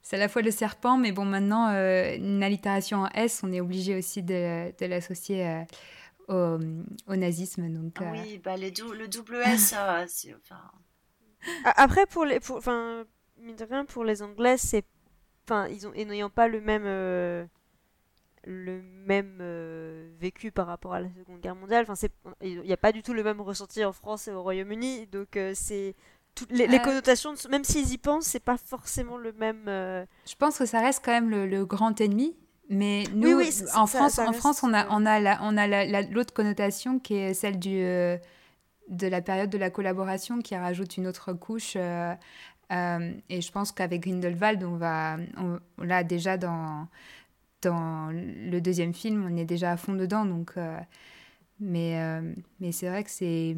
c'est à la fois le serpent, mais bon, maintenant, une allitération en S, on est obligé aussi de, de l'associer au, au, nazisme. Donc, Oui, bah, les le double S, c'est. Enfin... Après, pour les, pour, enfin, pour les Anglais, c'est, enfin, ils ont, et n'ayant pas le même, euh, le même euh, vécu par rapport à la Seconde Guerre mondiale. Enfin, c'est, il n'y a pas du tout le même ressenti en France et au Royaume-Uni, donc euh, c'est toutes les, connotations, même s'ils y pensent, c'est pas forcément le même. Je pense que ça reste quand même le, grand ennemi. Mais nous, en, France, en France, on a, on a, la, on a l'autre connotation qui est celle du, de la période de la collaboration qui rajoute une autre couche. Euh, euh, et je pense qu'avec Grindelwald, on va, on, là déjà dans, dans le deuxième film, on est déjà à fond dedans. Donc, euh, mais mais c'est vrai que c'est.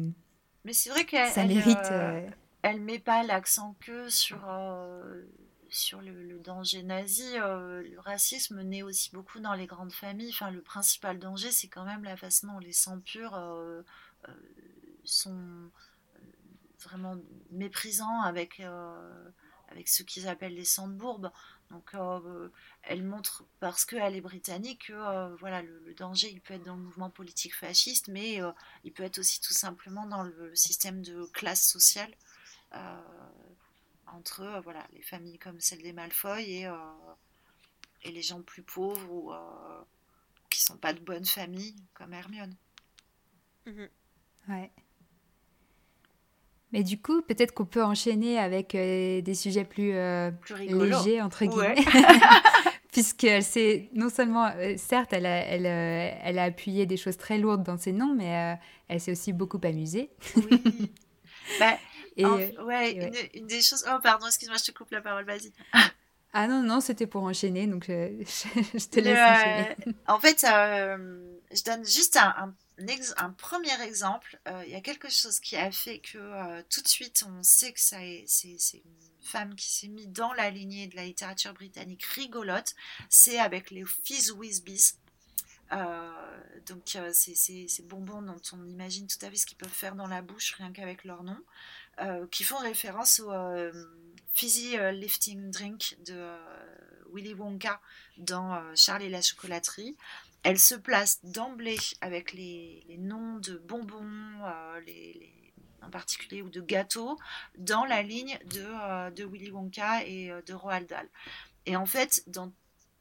Mais c'est vrai qu'elle ça mérite. elle met pas l'accent que sur sur le, danger nazi, le racisme naît aussi beaucoup dans les grandes familles. Enfin, le principal danger, c'est quand même la façon dont les sangs purs euh, vraiment méprisants avec, euh, avec ce qu'ils appellent les Sandbourbes. Donc euh, elle montre, parce qu'elle est britannique, que voilà, le, danger, il peut être dans le mouvement politique fasciste, mais il peut être aussi tout simplement dans le, système de classe sociale entre voilà, les familles comme celle des Malfoy et, et les gens plus pauvres ou qui sont pas de bonne famille comme Hermione. Mhm. Ouais. Mais du coup, peut-être qu'on peut enchaîner avec euh, des sujets plus, euh, légers, entre guillemets. Puisqu'elle s'est, non seulement, euh, certes, elle a, elle, elle a, appuyé des choses très lourdes dans ses noms, mais elle s'est aussi beaucoup amusée. Oui. bah, et, ouais, Une, des choses. Oh, pardon, excuse-moi, je te coupe la parole, vas-y. Ah non, non, c'était pour enchaîner, donc je, je, te laisse enchaîner. En fait, je donne juste un, un un premier exemple, euh, il y a quelque chose qui a fait que euh, tout de suite on sait que c'est une femme qui s'est mise dans la lignée de la littérature britannique rigolote, c'est avec les Fizz Whizbees. Euh, donc ces bonbons dont on imagine tout à fait ce qu'ils peuvent faire dans la bouche rien qu'avec leur nom, qui font référence au Fizzy Lifting Drink de Willy Wonka dans Charlie et la chocolaterie. Elle se place d'emblée avec les, noms de bonbons, les, en particulier, ou de gâteaux, dans la ligne de, de Willy Wonka et de Roald Dahl. Et en fait, dans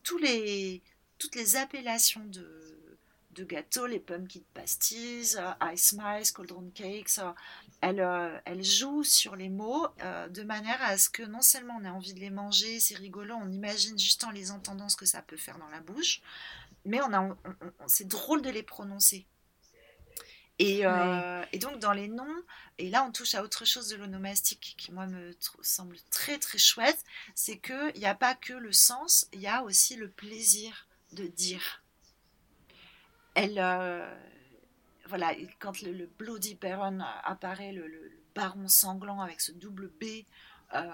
toutes les appellations de, gâteaux, les pumpkin pasties, euh, ice mice, cauldron cakes. Euh, elle, euh, elle, joue sur les mots de manière à ce que non seulement on ait envie de les manger, c'est rigolo, on imagine juste en les entendant ce que ça peut faire dans la bouche, mais on a, c'est drôle de les prononcer. Et, et, donc dans les noms, et là on touche à autre chose de l'onomastique qui moi me semble très très chouette, c'est qu'il n'y a pas que le sens, il y a aussi le plaisir de dire. Elle, euh, voilà, quand le, Bloody Baron apparaît, le, baron sanglant avec ce double B, euh,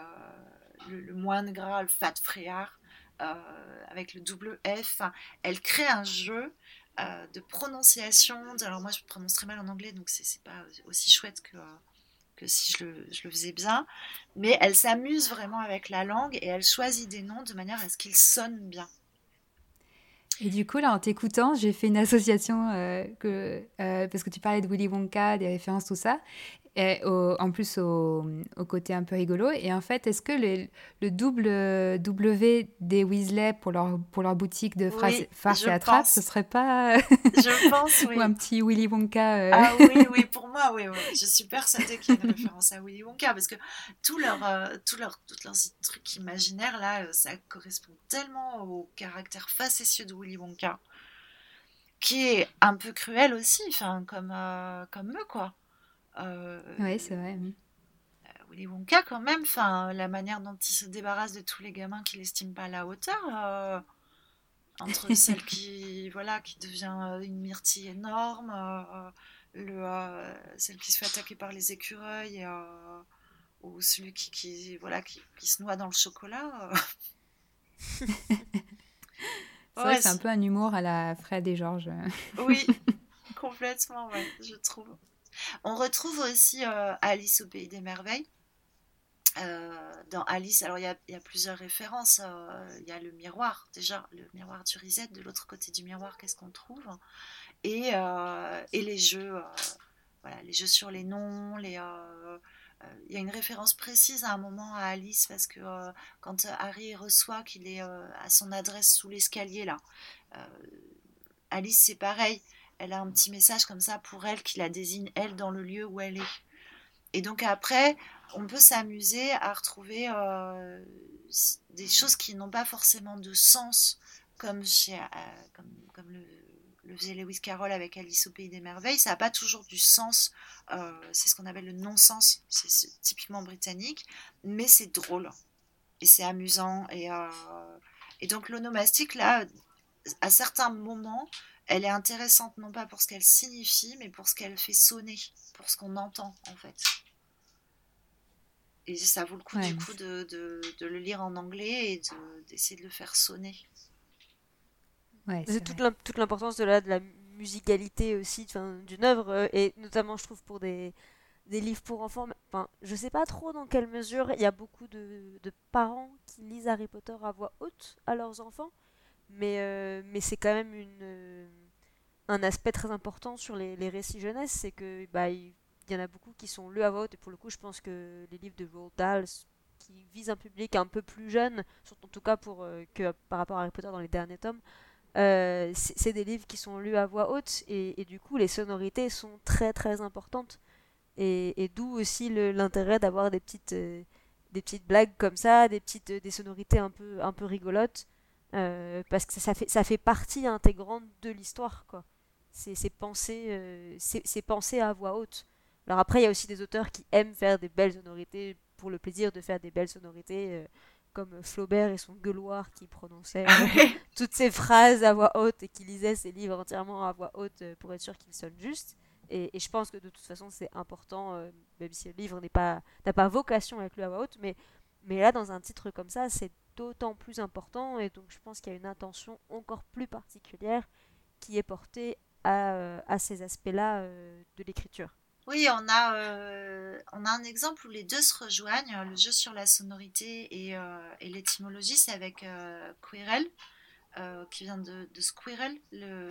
le, moine gras, le fat frayard, euh, avec le double F, elle crée un jeu de prononciation. Alors moi, je prononce très mal en anglais, donc c'est pas aussi chouette que si je le, faisais bien. Mais elle s'amuse vraiment avec la langue et elle choisit des noms de manière à ce qu'ils sonnent bien. Et du coup, là, en t'écoutant, j'ai fait une association euh, que, euh, parce que tu parlais de Willy Wonka, des références, tout ça. Et en plus au, au, côté un peu rigolo. Et en fait, est-ce que le, le, double W des Weasley pour leur, pour leur boutique de oui, farce et attrape, ce serait pas. je pense, oui. Ou un petit Willy Wonka. Euh. Ah oui, oui, pour moi, oui, oui. Je suis persuadée qu'il y a une référence à Willy Wonka parce que tous leurs euh, leur, leurs trucs imaginaires, là, ça correspond tellement au caractère facétieux de Willy Wonka qui est un peu cruel aussi, enfin, comme, comme eux, quoi. Euh, oui, c'est vrai. Euh, Willy Wonka, quand même, enfin, la manière dont il se débarrasse de tous les gamins qu'il estime pas à la hauteur, euh, entre celle qui, voilà, qui devient une myrtille énorme, le, celle qui se fait attaquer par les écureuils, ou celui qui, qui voilà, qui, se noie dans le chocolat. c'est c'est un peu un humour à la Fred et Georges. oui, complètement, ouais, je trouve. On retrouve aussi euh, Alice au pays des merveilles. Euh, dans Alice, alors il y, a, plusieurs références. Euh, il y a le miroir, déjà, le miroir du Reset. De l'autre côté du miroir, qu'est-ce qu'on trouve? Et, les jeux, voilà, les jeux sur les noms, il y a une référence précise à un moment à Alice parce que quand Harry reçoit qu'il est à son adresse sous l'escalier là, Alice c'est pareil, elle a un petit message comme ça pour elle qui la désigne elle dans le lieu où elle est. Et donc après, on peut s'amuser à retrouver euh, des choses qui n'ont pas forcément de sens, comme, chez, euh, comme, le, le, faisait Lewis Carroll avec Alice au Pays des Merveilles. Ça n'a pas toujours du sens, euh, c'est ce qu'on appelle le non-sens, c'est typiquement britannique, mais c'est drôle et c'est amusant. Et, et donc l'onomastique, là, à certains moments, elle est intéressante non pas pour ce qu'elle signifie, mais pour ce qu'elle fait sonner, pour ce qu'on entend en fait. Et ça vaut le coup du coup de, de, le lire en anglais et d'essayer de, le faire sonner. C'est toute l'importance de la, de la musicalité aussi d'une œuvre, euh, et notamment je trouve pour des, des livres pour enfants. Enfin, je sais pas trop dans quelle mesure il y a beaucoup de, de parents qui lisent Harry Potter à voix haute à leurs enfants mais, euh, mais c'est quand même une, euh, un aspect très important sur les, les récits jeunesse, c'est que bah, il y en a beaucoup qui sont lus à vote, et pour le coup, je pense que les livres de Roald Dahl, qui visent un public un peu plus jeune, surtout en tout cas pour, euh, que par rapport à Harry Potter dans les derniers tomes, c'est des livres qui sont lus à voix haute, et, du coup, les sonorités sont très très importantes. Et, d'où aussi l'intérêt d'avoir des petites, des petites blagues comme ça, des petites des sonorités un peu, un peu rigolotes. Euh, parce que ça fait, ça fait partie intégrante de l'histoire, quoi. C'est pensé, euh, c'est pensé à voix haute. Alors après, il y a aussi des auteurs qui aiment faire des belles sonorités pour le plaisir de faire des belles sonorités, euh, comme Flaubert et son gueuloir qui prononçait toutes ces phrases à voix haute et qui lisait ses livres entièrement à voix haute pour être sûr qu'ils sonnent justes. Et, et, je pense que de toute façon, c'est important, même si le livre n'a pas, pas vocation à être lu à voix haute, mais, mais là, dans un titre comme ça, c'est d'autant plus important et donc je pense qu'il y a une intention encore plus particulière qui est portée à, euh, à ces aspects-là euh, de l'écriture. Oui, on a, euh, on a un exemple où les deux se rejoignent, le jeu sur la sonorité et, et l'étymologie, c'est avec Quirrell, euh, qui vient de, de Squirrel, le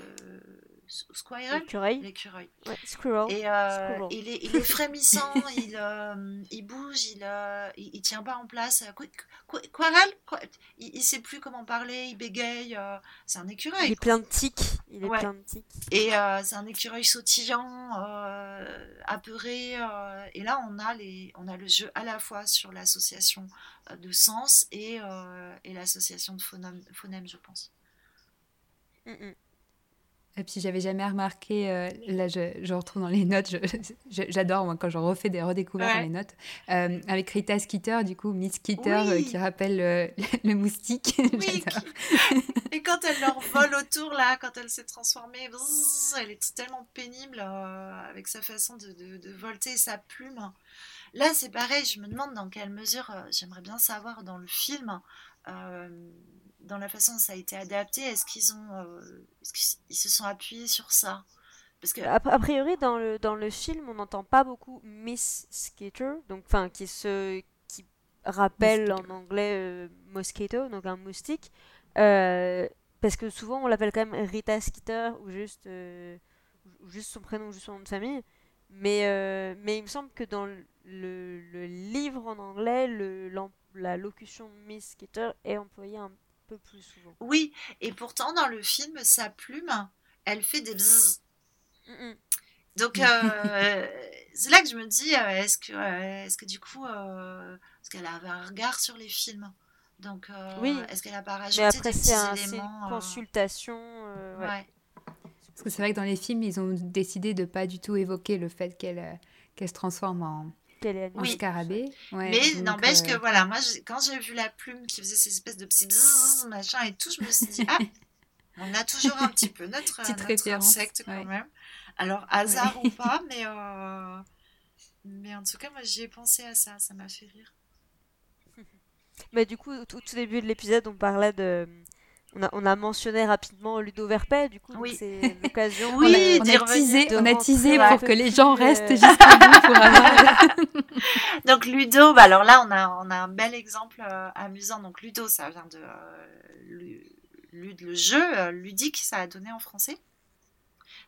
Squirrel, L'écureuil. Ouais, squirrel. Et euh, Squirrel. il, est, il est frémissant, il, euh, il bouge, il, euh, il, il tient pas en place. Qu- qu- Squirrel Quoi? Il, il sait plus comment parler, il bégaye. euh, c'est un Il écureuil. est plein de tics. Il est Ouais. plein de tics. Et euh, c'est un écureuil sautillant, euh, apeuré. euh, et là, on a, les, on a le jeu à la fois sur l'association de sens et, et l'association de phonèmes, phonèmes, je pense. Mm, mm. Et puis j'avais jamais remarqué, euh, là je, je retrouve dans les notes, j'adore moi quand je refais des redécouvertes Ouais. dans les notes, Euh, avec Rita Skeeter, du coup Miss Skeeter Oui. euh, qui rappelle le moustique, Oui. Et quand elle leur vole autour, là, quand elle s'est transformée, elle est tellement pénible avec sa façon de, de- de volter sa plume. Là, c'est pareil, je me demande dans quelle mesure, j'aimerais bien savoir dans le film, dans la façon dont ça a été adapté, est-ce qu'ils ont, euh, qu'ils se sont appuyés sur ça? Parce que, A, a priori, dans le, dans le film, on n'entend pas beaucoup Miss Skater, donc enfin qui se qui rappelle en anglais euh, mosquito, donc un moustique, euh, parce que souvent on l'appelle quand même Rita Skeeter ou juste euh, ou juste son prénom, juste son nom de famille. Mais mais il me semble que dans le, le, le livre en anglais, le, la locution Miss Skeeter est employée un peu plus souvent. oui, et pourtant, dans le film, sa plume, elle fait des bzzz. Mm, mm. Donc euh, c'est là que je me dis, euh, est-ce que, euh, est-ce que du coup, euh, est-ce qu'elle avait un regard sur les films Donc, euh, Oui. est-ce qu'elle a pas rajouté Mais après des petits un- éléments une consultation. euh, ouais. ouais. Parce que c'est vrai que dans les films, ils ont décidé de pas du tout évoquer le fait qu'elle qu'elle se transforme en, Est en Oui. scarabée. Ouais, Mais n'empêche euh, que voilà, moi, j'ai- quand j'ai vu la plume qui faisait ces espèces de petits bzzz, machin et tout, je me suis dit, ah, on a toujours un petit peu notre, notre insecte quand ouais. même. Alors, hasard ou pas, mais, euh, mais en tout cas, moi, j'y ai pensé à ça, ça m'a fait rire. Mais du coup, au tout, tout début de l'épisode, on parlait de. On a, on a mentionné rapidement Ludo Verpet, du coup, Oui. c'est l'occasion. Oui, de- on a teasé, on teasé pour que les gens euh, restent jusqu'au bout pour avoir. Donc Ludo, bah alors là on a, on a un bel exemple euh, amusant. Donc Ludo, ça vient de euh, le jeu euh, ludique, ça a donné en français.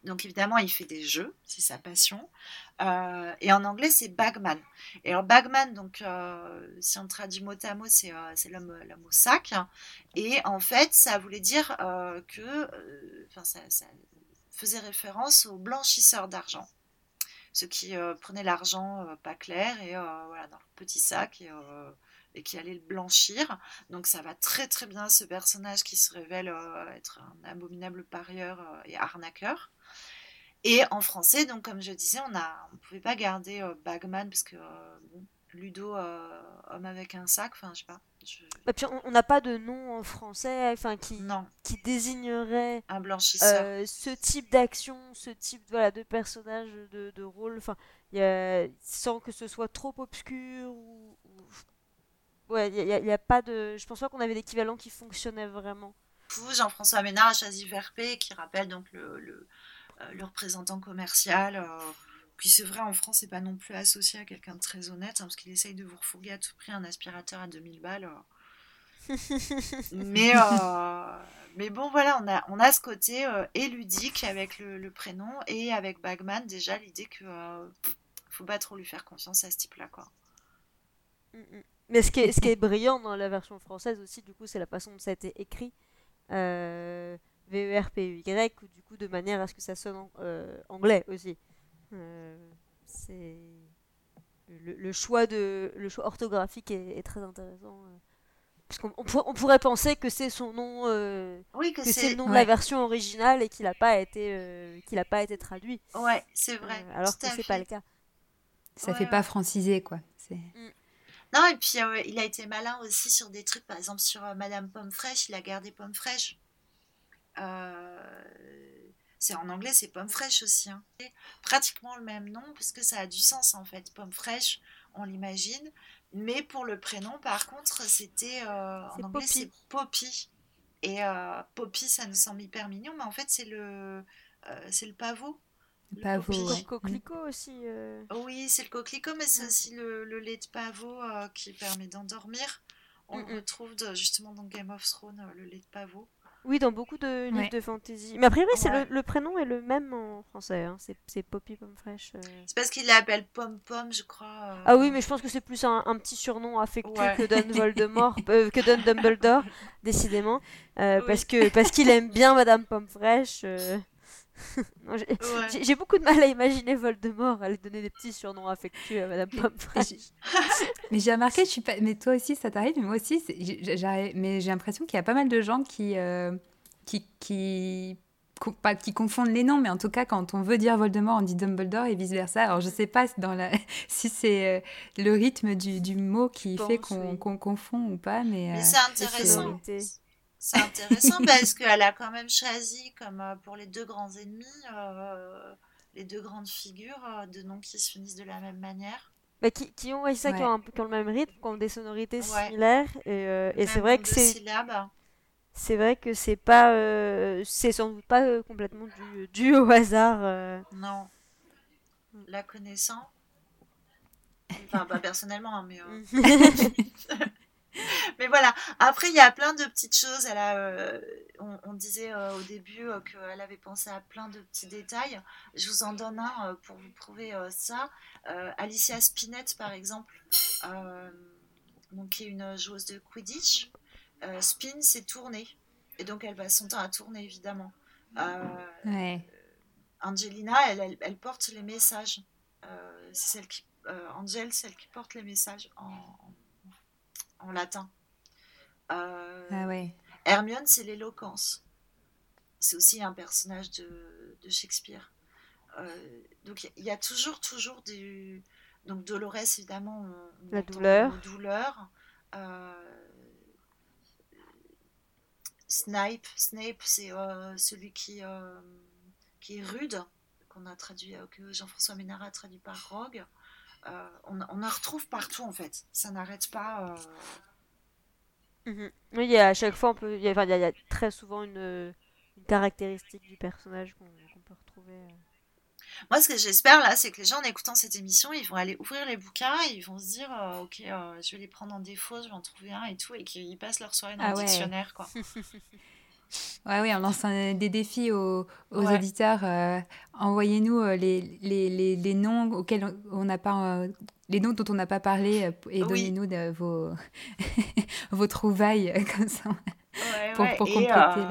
Donc évidemment il fait des jeux, c'est sa passion. Euh, et en anglais c'est Bagman. Et alors Bagman, donc euh, si on traduit mot à mot, c'est euh, c'est l'homme au sac. Et en fait ça voulait dire euh, que, euh, enfin ça, faisait référence aux blanchisseurs d'argent ceux qui euh, prenaient l'argent euh, pas clair et euh, voilà, dans le petit sac et, euh, qui allaient le blanchir. Donc ça va très très bien ce personnage qui se révèle euh, être un abominable parieur euh, et arnaqueur. Et en français, donc comme je disais, on a, on pouvait pas garder euh, Bagman parce que euh, bon, Ludo, euh, homme avec un sac, enfin je sais pas. je- Et puis on n'a pas de nom en français, enfin qui, Non, qui désignerait un blanchisseur. ce type d'action, ce type voilà de personnage, de, de rôle. Enfin, sans que ce soit trop obscur ou, ou- ouais, il y a, pas de. Je pense pas qu'on avait d'équivalent qui fonctionnait vraiment. Jean-François Ménard a choisi Verpé, qui rappelle donc le, le, le représentant commercial, euh, qui c'est vrai en France n'est pas non plus associé à quelqu'un de très honnête, hein, parce qu'il essaye de vous refourguer à tout prix un aspirateur à 2000 balles. euh. mais, euh, mais bon, voilà, on a, on a ce côté euh, et ludique avec le, le prénom, et avec Bagman, déjà l'idée que euh, faut pas trop lui faire confiance à ce type-là. quoi. Mm, mm. Mais ce qui, est, ce qui est brillant dans la version française aussi, du coup, c'est la façon dont ça a été écrit. Euh, V-E-R-P-E-Y, ou du coup, de manière à ce que ça sonne en- euh, anglais aussi. Euh, c'est. Le, le choix de le choix orthographique est, est très intéressant. euh, Puisqu'on on, pour- on pourrait penser que c'est son nom, euh, Oui, que que c'est le nom de la version originale et qu'il n'a pas été, euh, qu'il a pas été traduit. ouais, c'est vrai. Euh, alors que c'est pas le cas. Ça Ouais, fait pas francisé, quoi. C'est... Non, et puis euh, il a été malin aussi sur des trucs, par exemple sur euh, Madame Pomme Fraîche, il a gardé Pomme Fraîche. Euh, c'est en anglais, c'est Pomme Fraîche aussi. hein. Et pratiquement le même nom, parce que ça a du sens en fait. Pomme Fraîche, on l'imagine. Mais pour le prénom, par contre, c'était euh, en anglais, Poppy. c'est Poppy. Et euh, Poppy, ça nous semble hyper mignon, mais en fait, c'est le, euh, c'est le pavot. Le pavot, ouais. Co- Coquelicot aussi. euh, Oui, c'est le coquelicot, mais c'est Mm. aussi le, le lait de pavot euh, qui permet d'endormir. On Mm, le mm. retrouve de- justement dans Game of Thrones, euh, le lait de pavot. Oui, dans beaucoup de livres de fantasy. Mais après, oui, c'est le, le, prénom est le même en français. Hein. C'est Poppy Pomme Fraîche. Euh. C'est parce qu'il l'appelle Pomme Pomme, je crois. Euh. Ah oui, mais je pense que c'est plus un, un, petit surnom affectueux que donne Voldemort, euh, que donne Dumbledore, décidément. Parce que parce qu'il aime bien Madame Pomme Fraîche. J'ai beaucoup de mal à imaginer Voldemort aller donner des petits surnoms affectueux à Madame Pomme mais j'ai remarqué, je suis pas... mais toi aussi ça t'arrive, mais moi aussi, mais j'ai l'impression qu'il y a pas mal de gens qui, euh, qui, qui... Pas qui confondent les noms, mais en tout cas, quand on veut dire Voldemort, on dit Dumbledore et vice-versa. Alors, je sais pas dans la... si c'est euh, le rythme du, du mot qui fait qu'on confond ou pas, mais... mais c'est euh, intéressant. C'est intéressant parce qu'elle a quand même choisi, comme euh, pour les deux grands ennemis, euh, les deux grandes figures euh, de noms qui se finissent de la même manière. Bah, qui, qui, ont, ça, qui, ont le même rythme, qui ont des sonorités similaires. Et, et c'est vrai que c'est. C'est vrai que c'est pas. c'est sans doute pas complètement dû, dû, au hasard. Non. La connaissant. Enfin, pas personnellement, hein, mais. Mais voilà, après il y a plein de petites choses. Elle a, euh, on, disait euh, au début euh, qu'elle avait pensé à plein de petits détails. Je vous en donne un pour vous prouver ça. Alicia Spinett par exemple, donc, qui est une joueuse de Quidditch. spin c'est tourner. Et donc elle passe son temps à tourner évidemment. Angelina, elle, elle, porte les messages. c'est celle qui, Angel, celle qui porte les messages en en latin. Euh, ah ouais. Hermione, c'est l'éloquence. C'est aussi un personnage de, Shakespeare. Euh, donc il y, a toujours, toujours du. Donc Dolores, évidemment, la douleur. douleur. Euh, Snipe, Snape, c'est celui qui, qui est rude, qu'on a traduit, que Jean-François Ménard a traduit par Rogue. Euh, on, on, en retrouve partout en fait. Ça n'arrête pas. Euh. Mhm. Oui, il y a, à chaque fois, on peut, il y, a, il y a très souvent une, caractéristique du personnage qu'on peut retrouver. Euh. Moi, ce que j'espère là, c'est que les gens en écoutant cette émission, ils vont aller ouvrir les bouquins et ils vont se dire, ok, je vais les prendre en défaut, je vais en trouver un et tout, et qu'ils passent leur soirée dans ah le dictionnaire, quoi. Ouais, oui, on lance des défis aux, auditeurs. Euh, envoyez-nous euh, les, les, les, noms auxquels on n'a pas, euh, les noms dont on n'a pas parlé et donnez-nous vos, vos trouvailles comme ça pour, pour et, compléter.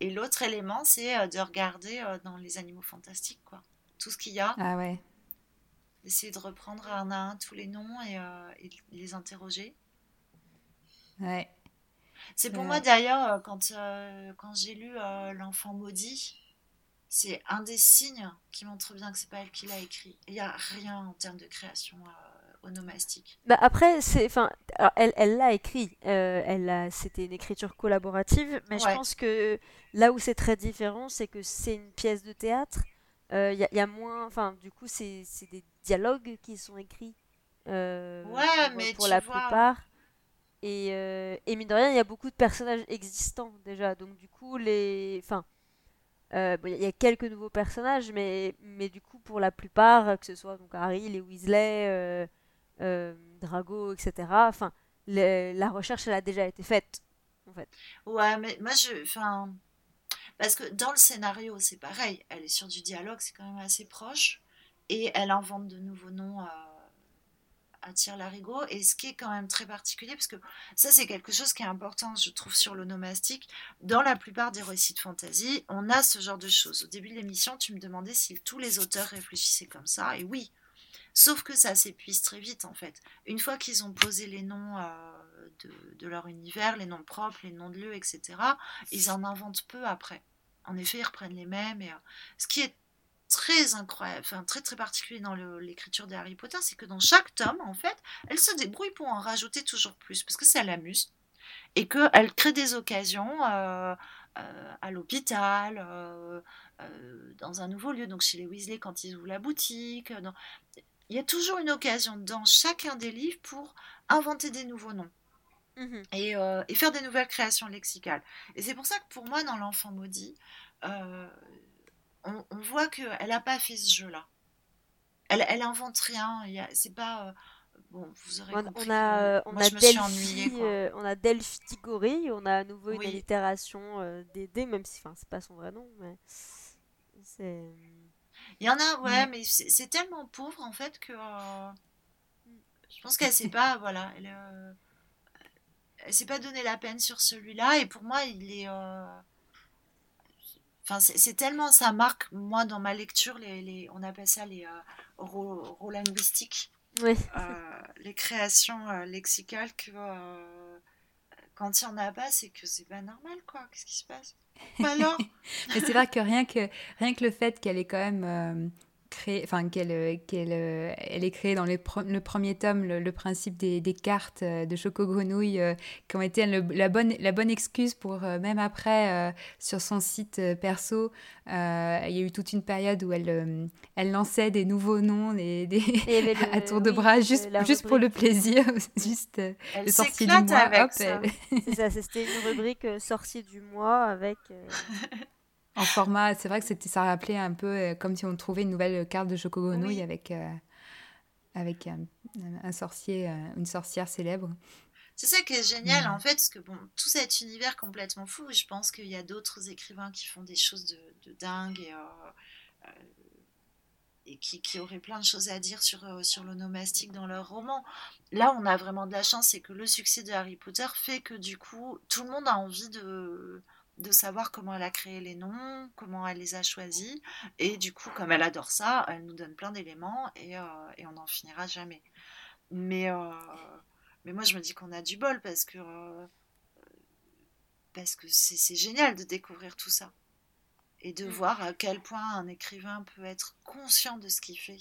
Et l'autre élément, c'est de regarder dans les animaux fantastiques, quoi. Tout ce qu'il y a. Ah ouais. Essayer de reprendre un à un tous les noms et, et les interroger. Ouais. C'est pour moi d'ailleurs, euh, quand, euh, quand j'ai lu euh, L'enfant maudit, c'est un des signes qui montre bien que c'est pas elle qui l'a écrit. Il n'y a rien en termes de création onomastique. Bah après, c'est, enfin, elle, elle l'a écrit. elle c'était une écriture collaborative, mais je pense que là où c'est très différent, c'est que c'est une pièce de théâtre. Il y, y, a moins, enfin, du coup, c'est, des dialogues qui sont écrits. ouais, pour, mais pour la plupart. Et, euh, mine de rien, il y a beaucoup de personnages existants déjà. Donc du coup, les... Enfin, euh, il y a quelques nouveaux personnages, mais, mais du coup, pour la plupart, que ce soit donc Harry, les Weasley, euh, euh Drago, etc., enfin, la recherche, elle a déjà été faite, en fait. Ouais, mais moi, je... Enfin... Parce que dans le scénario, c'est pareil. Elle est sur du dialogue, c'est quand même assez proche. Et elle invente de nouveaux noms attire l'arigot. Et ce qui est quand même très particulier, parce que ça c'est quelque chose qui est important, je trouve, sur l'onomastique. Dans la plupart des récits de fantasy, on a ce genre de choses. Au début de l'émission, tu me demandais si tous les auteurs réfléchissaient comme ça, et oui. Sauf que ça s'épuise très vite, en fait. Une fois qu'ils ont posé les noms euh, de, leur univers, les noms propres, les noms de lieux, etc., ils en inventent peu après. En effet, ils reprennent les mêmes. Et, euh, ce qui est très incroyable, enfin très très particulier dans l'écriture de Harry Potter, c'est que dans chaque tome, en fait, elle se débrouille pour en rajouter toujours plus, parce que ça l'amuse, et qu'elle crée des occasions euh, euh, à l'hôpital, euh, dans un nouveau lieu, donc chez les Weasley quand ils ouvrent la boutique. Il y a toujours une occasion dans chacun des livres pour inventer des nouveaux noms. Mmh et, et, faire des nouvelles créations lexicales. Et c'est pour ça que pour moi, dans L'Enfant Maudit, on, voit qu'elle n'a pas fait ce jeu-là. Elle, elle invente rien. C'est pas. bon, vous aurez On, compris. on a, euh, on moi, a je me suis ennuyée. euh, on a Delphi Tigori, on a à nouveau une allitération euh, des dés, même si, c'est pas son vrai nom, mais. Il y en a, ouais, Mm. mais c'est tellement pauvre en fait que euh, je pense qu'elle sait pas, voilà, elle, euh, elle s'est pas donné la peine sur celui-là et pour moi il est, euh, enfin c'est tellement ça marque moi dans ma lecture les, les- on appelle ça les euh, rolinguistiques, Oui. euh, les créations euh, lexicales que euh, quand il y en a pas c'est que c'est pas normal quoi, qu'est-ce qui se passe? Alors? Mais c'est vrai que rien que, rien que le fait qu'elle ait quand même enfin qu'elle euh, qu'elle euh, elle ait créé dans le, pre- le premier tome le, le principe des, des cartes euh, de Choco Grenouille euh, qui ont été le- la, bonne, la bonne excuse pour euh, même après euh, sur son site perso, il y a eu toute une période où elle, elle lançait des nouveaux noms des, des- à tour de bras juste, juste pour le plaisir, juste Elle le sorcier du mois, avec hop, ça. elle- ça, c'était une rubrique sorcier du mois avec. En format, c'est vrai que c'était, ça rappelait un peu euh, comme si on trouvait une nouvelle carte de Choco Oui. avec, euh, avec un, un sorcier, euh, une sorcière célèbre. C'est ça qui est génial Mm. en fait, parce que bon, tout cet univers complètement fou, je pense qu'il y a d'autres écrivains qui font des choses de, de dingue et, euh, et qui, qui auraient plein de choses à dire sur, sur l'onomastique dans leurs romans. Là, on a vraiment de la chance, c'est que le succès de Harry Potter fait que du coup, tout le monde a envie de, de savoir comment elle a créé les noms, comment elle les a choisis, et du coup, comme elle adore ça, elle nous donne plein d'éléments et, euh, et on n'en finira jamais. Mais, euh, mais moi, je me dis qu'on a du bol parce que euh, parce que c'est génial de découvrir tout ça et de Mm. voir à quel point un écrivain peut être conscient de ce qu'il fait.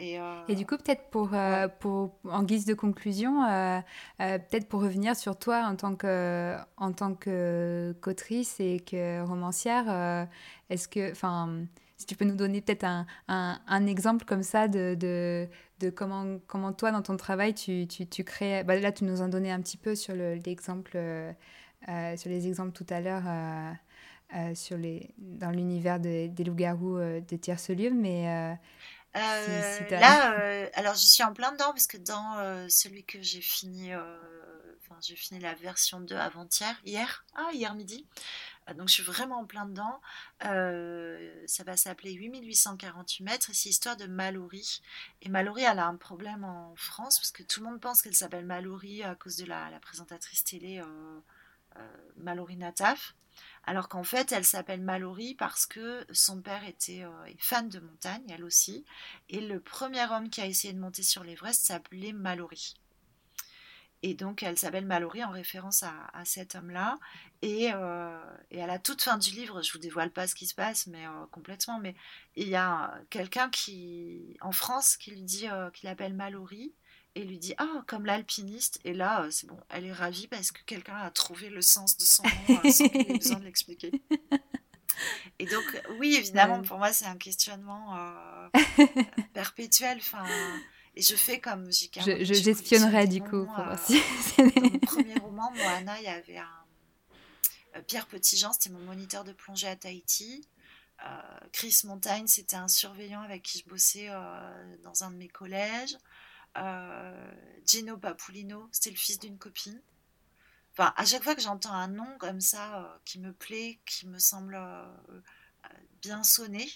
Et, euh, Et du coup, peut-être pour, euh, pour, en guise de conclusion, euh, peut-être pour revenir sur toi en tant que, en tant que qu'autrice et que romancière, est-ce que, enfin, si tu peux nous donner peut-être un, un, un exemple comme ça de, de, de comment, comment toi, dans ton travail, tu, tu, tu crées. Bah, là, tu nous en donnais un petit peu sur le- l'exemple, sur les exemples tout à l'heure. euh, sur les, dans l'univers de- des loups-garous euh, de Tierce-Lieu, mais euh, Euh, si là, euh, alors je suis en plein dedans parce que dans euh, celui que j'ai fini, enfin j'ai fini la version 2 avant-hier, hier, ah hier midi, donc je suis vraiment en plein dedans. Ça va s'appeler 8848 mètres et c'est l'histoire de Mallory. Et Mallory, elle a un problème en France parce que tout le monde pense qu'elle s'appelle Mallory à cause de la, la présentatrice télé Mallory Nataf. Alors qu'en fait, elle s'appelle Mallory parce que son père était euh, fan de montagne, elle aussi. Et le premier homme qui a essayé de monter sur l'Everest s'appelait Mallory. Et donc, elle s'appelle Mallory en référence à, cet homme-là. Et, euh, et à la toute fin du livre, je vous dévoile pas ce qui se passe, mais euh, complètement. Mais il y a quelqu'un qui, en France, qui lui dit qu'il appelle Mallory et lui dit ah comme l'alpiniste. Et là, euh, c'est bon, elle est ravie parce que quelqu'un a trouvé le sens de son nom euh, sans qu'il ait besoin de l'expliquer. Et donc, oui, évidemment, pour moi, c'est un questionnement euh, perpétuel. Enfin, et je fais comme J.K. je, je- collectionne du coup pour euh, si dans mon premier roman, Moana, il y avait un Pierre Petitjean, c'était mon moniteur de plongée à Tahiti. Euh, Chris Montagne, c'était un surveillant avec qui je bossais dans un de mes collèges. Gino Papolino, c'était le fils d'une copine. Enfin, à chaque fois que j'entends un nom comme ça euh, qui me plaît, qui me semble euh, euh, bien sonné,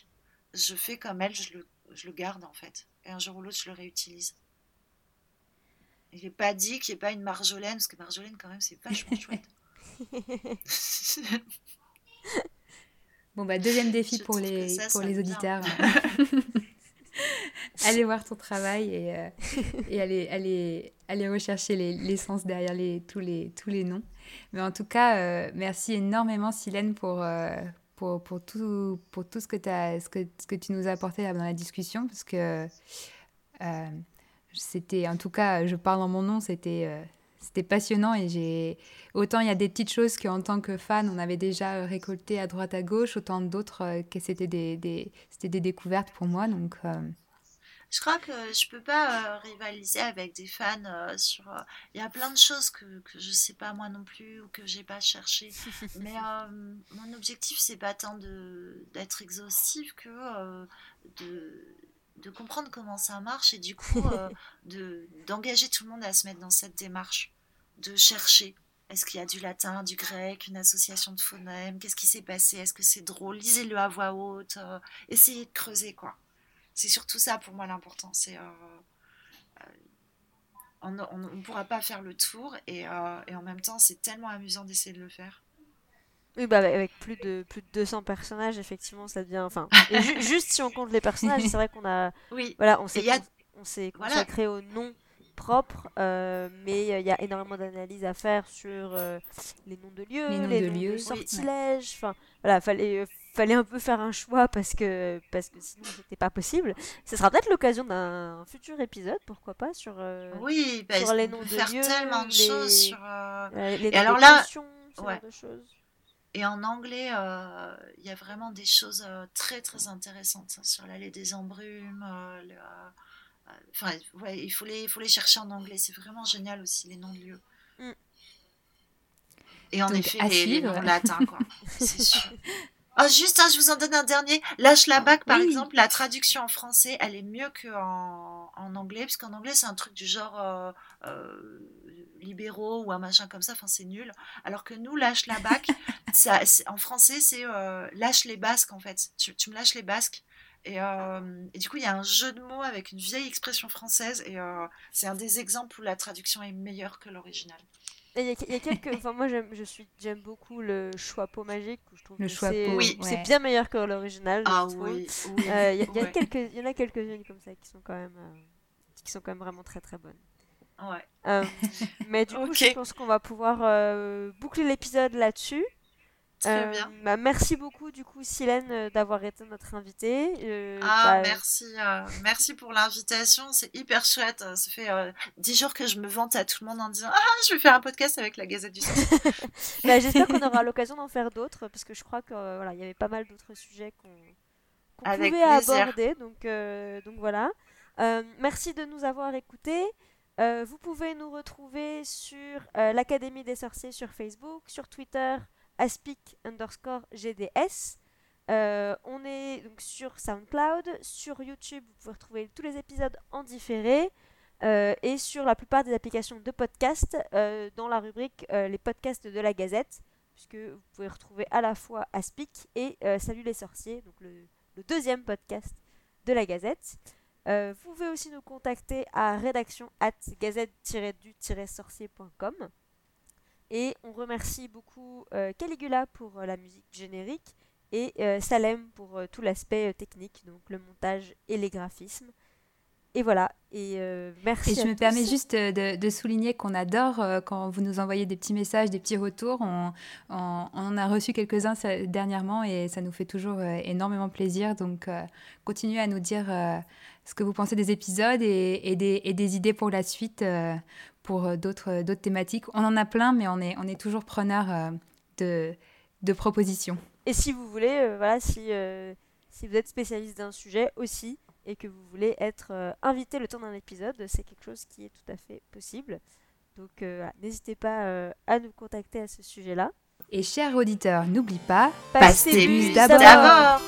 je fais comme elle, je le, je le garde en fait. Et un jour ou l'autre, je le réutilise. Il n'est pas dit qu'il n'y ait pas une Marjolaine, parce que Marjolaine, quand même, c'est vachement chouette. Bon, bah, deuxième défi Je pour les, pour auditeurs. allez voir ton travail et, euh, et allez, allez, allez rechercher les- l'essence derrière les, tous, les, tous les noms. Mais en tout cas, euh, merci énormément, Silène, pour, euh, pour, pour, tout, pour tout ce que, ce, que, tu nous as apporté dans la discussion. Parce que c'était, en tout cas, je parle en mon nom, c'était. Euh, c'était passionnant et j'ai autant il y a des petites choses qu'en tant que fan on avait déjà récolté à droite à gauche autant d'autres euh, que c'était des, des c'était des découvertes pour moi donc euh, Je crois que je peux pas euh, rivaliser avec des fans euh, sur. euh, Il y a plein de choses que, que je sais pas moi non plus ou que j'ai pas cherché. Mais euh, mon objectif c'est pas tant de d'être exhaustif que euh, de de comprendre comment ça marche et du coup de d'engager tout le monde à se mettre dans cette démarche, de chercher. Est-ce qu'il y a du latin, du grec, une association de phonèmes? Qu'est-ce qui s'est passé? Est-ce que c'est drôle? Lisez-le à voix haute. essayez de creuser, quoi. C'est surtout ça pour moi l'important. C'est on ne pourra pas faire le tour et, et en même temps c'est tellement amusant d'essayer de le faire. Oui, bah avec plus de plus de 200 personnages, effectivement, ça devient. Enfin, juste si on compte les personnages, c'est vrai qu'on a. Oui. Voilà, on s'est on s'est consacré au nom propre, euh, mais il y a énormément d'analyses à faire sur euh, les noms de lieux, les, noms de, lieux, sortilèges. Enfin, voilà, fallait euh, fallait un peu faire un choix parce que parce que sinon c'était pas possible. Ce sera peut-être l'occasion d'un futur épisode, pourquoi pas, sur oui, bah, sur les noms de faire lieux, tellement de les, choses sur les et alors là, ce genre de choses. Et en anglais, euh, il y a vraiment des choses euh, très très intéressantes hein, sur l'allée des embrumes. Euh, enfin, ouais, il faut les, il faut les chercher en anglais. C'est vraiment génial aussi les noms de lieux. Mm. Et en effet, les, noms latins, quoi. C'est sûr. Oh, juste, hein, je vous en donne un dernier. Lâche la bac, par exemple, la traduction en français, elle est mieux qu'en en anglais, parce qu'en anglais, c'est un truc du genre libéraux ou un machin comme ça, enfin c'est nul. Alors que nous, lâche la bac, ça, en français, c'est euh, lâche les basques en fait. Tu, me lâches les basques. Euh, et, du coup, il y a un jeu de mots avec une vieille expression française et euh, c'est un des exemples où la traduction est meilleure que l'original. Il y, a quelques. Enfin, moi, j'aime, je suis, j'aime beaucoup le choix pot magique. je trouve le choix c'est, oui. c'est bien meilleur que l'original. Ah oui. Il y, a quelques, il y en a quelques-unes comme ça qui sont quand même, qui sont quand même vraiment très très bonnes. Ouais. Euh, mais du coup, je pense qu'on va pouvoir euh, boucler l'épisode là-dessus. Très euh, bien. Bah, merci beaucoup, du coup, Silène, d'avoir été notre invitée. ah, bah, merci. merci pour l'invitation. C'est hyper chouette. Ça fait dix jours que je me vante à tout le monde en disant Ah, je vais faire un podcast avec la Gazette du Sud. bah, J'espère qu'on aura l'occasion d'en faire d'autres parce que je crois qu'il voilà, y avait pas mal d'autres sujets qu'on pouvait aborder. Donc, donc voilà. merci de nous avoir écoutés. Euh, vous pouvez nous retrouver sur euh, l'Académie des sorciers sur Facebook, sur Twitter, aspic underscore GDS. Euh, on est sur SoundCloud, sur YouTube, vous pouvez retrouver tous les épisodes en différé et sur la plupart des applications de podcast dans la rubrique les podcasts de la Gazette, puisque vous pouvez retrouver à la fois Aspic et Salut les sorciers, donc le deuxième podcast de la Gazette. Euh, vous pouvez aussi nous contacter à rédaction at gazette-du-sorcier.com. Et on remercie beaucoup euh, Caligula pour euh, la musique générique et Salem pour tout l'aspect technique, donc le montage et les graphismes. Et voilà, et merci. Et je me permets juste de, souligner qu'on adore quand vous nous envoyez des petits messages, des petits retours. On, on en a reçu quelques-uns dernièrement et ça nous fait toujours énormément plaisir. Donc continuez à nous dire ce que vous pensez des épisodes et, des, idées pour la suite, euh, pour euh, d'autres thématiques. On en a plein, mais on est, on est toujours preneur euh, de, propositions. Et si vous voulez, voilà, si, si vous êtes spécialiste d'un sujet aussi et que vous voulez être invité le temps d'un épisode, c'est quelque chose qui est tout à fait possible. Donc n'hésitez pas à nous contacter à ce sujet-là. Et chers auditeurs, n'oublie pas, passe tes d'abord.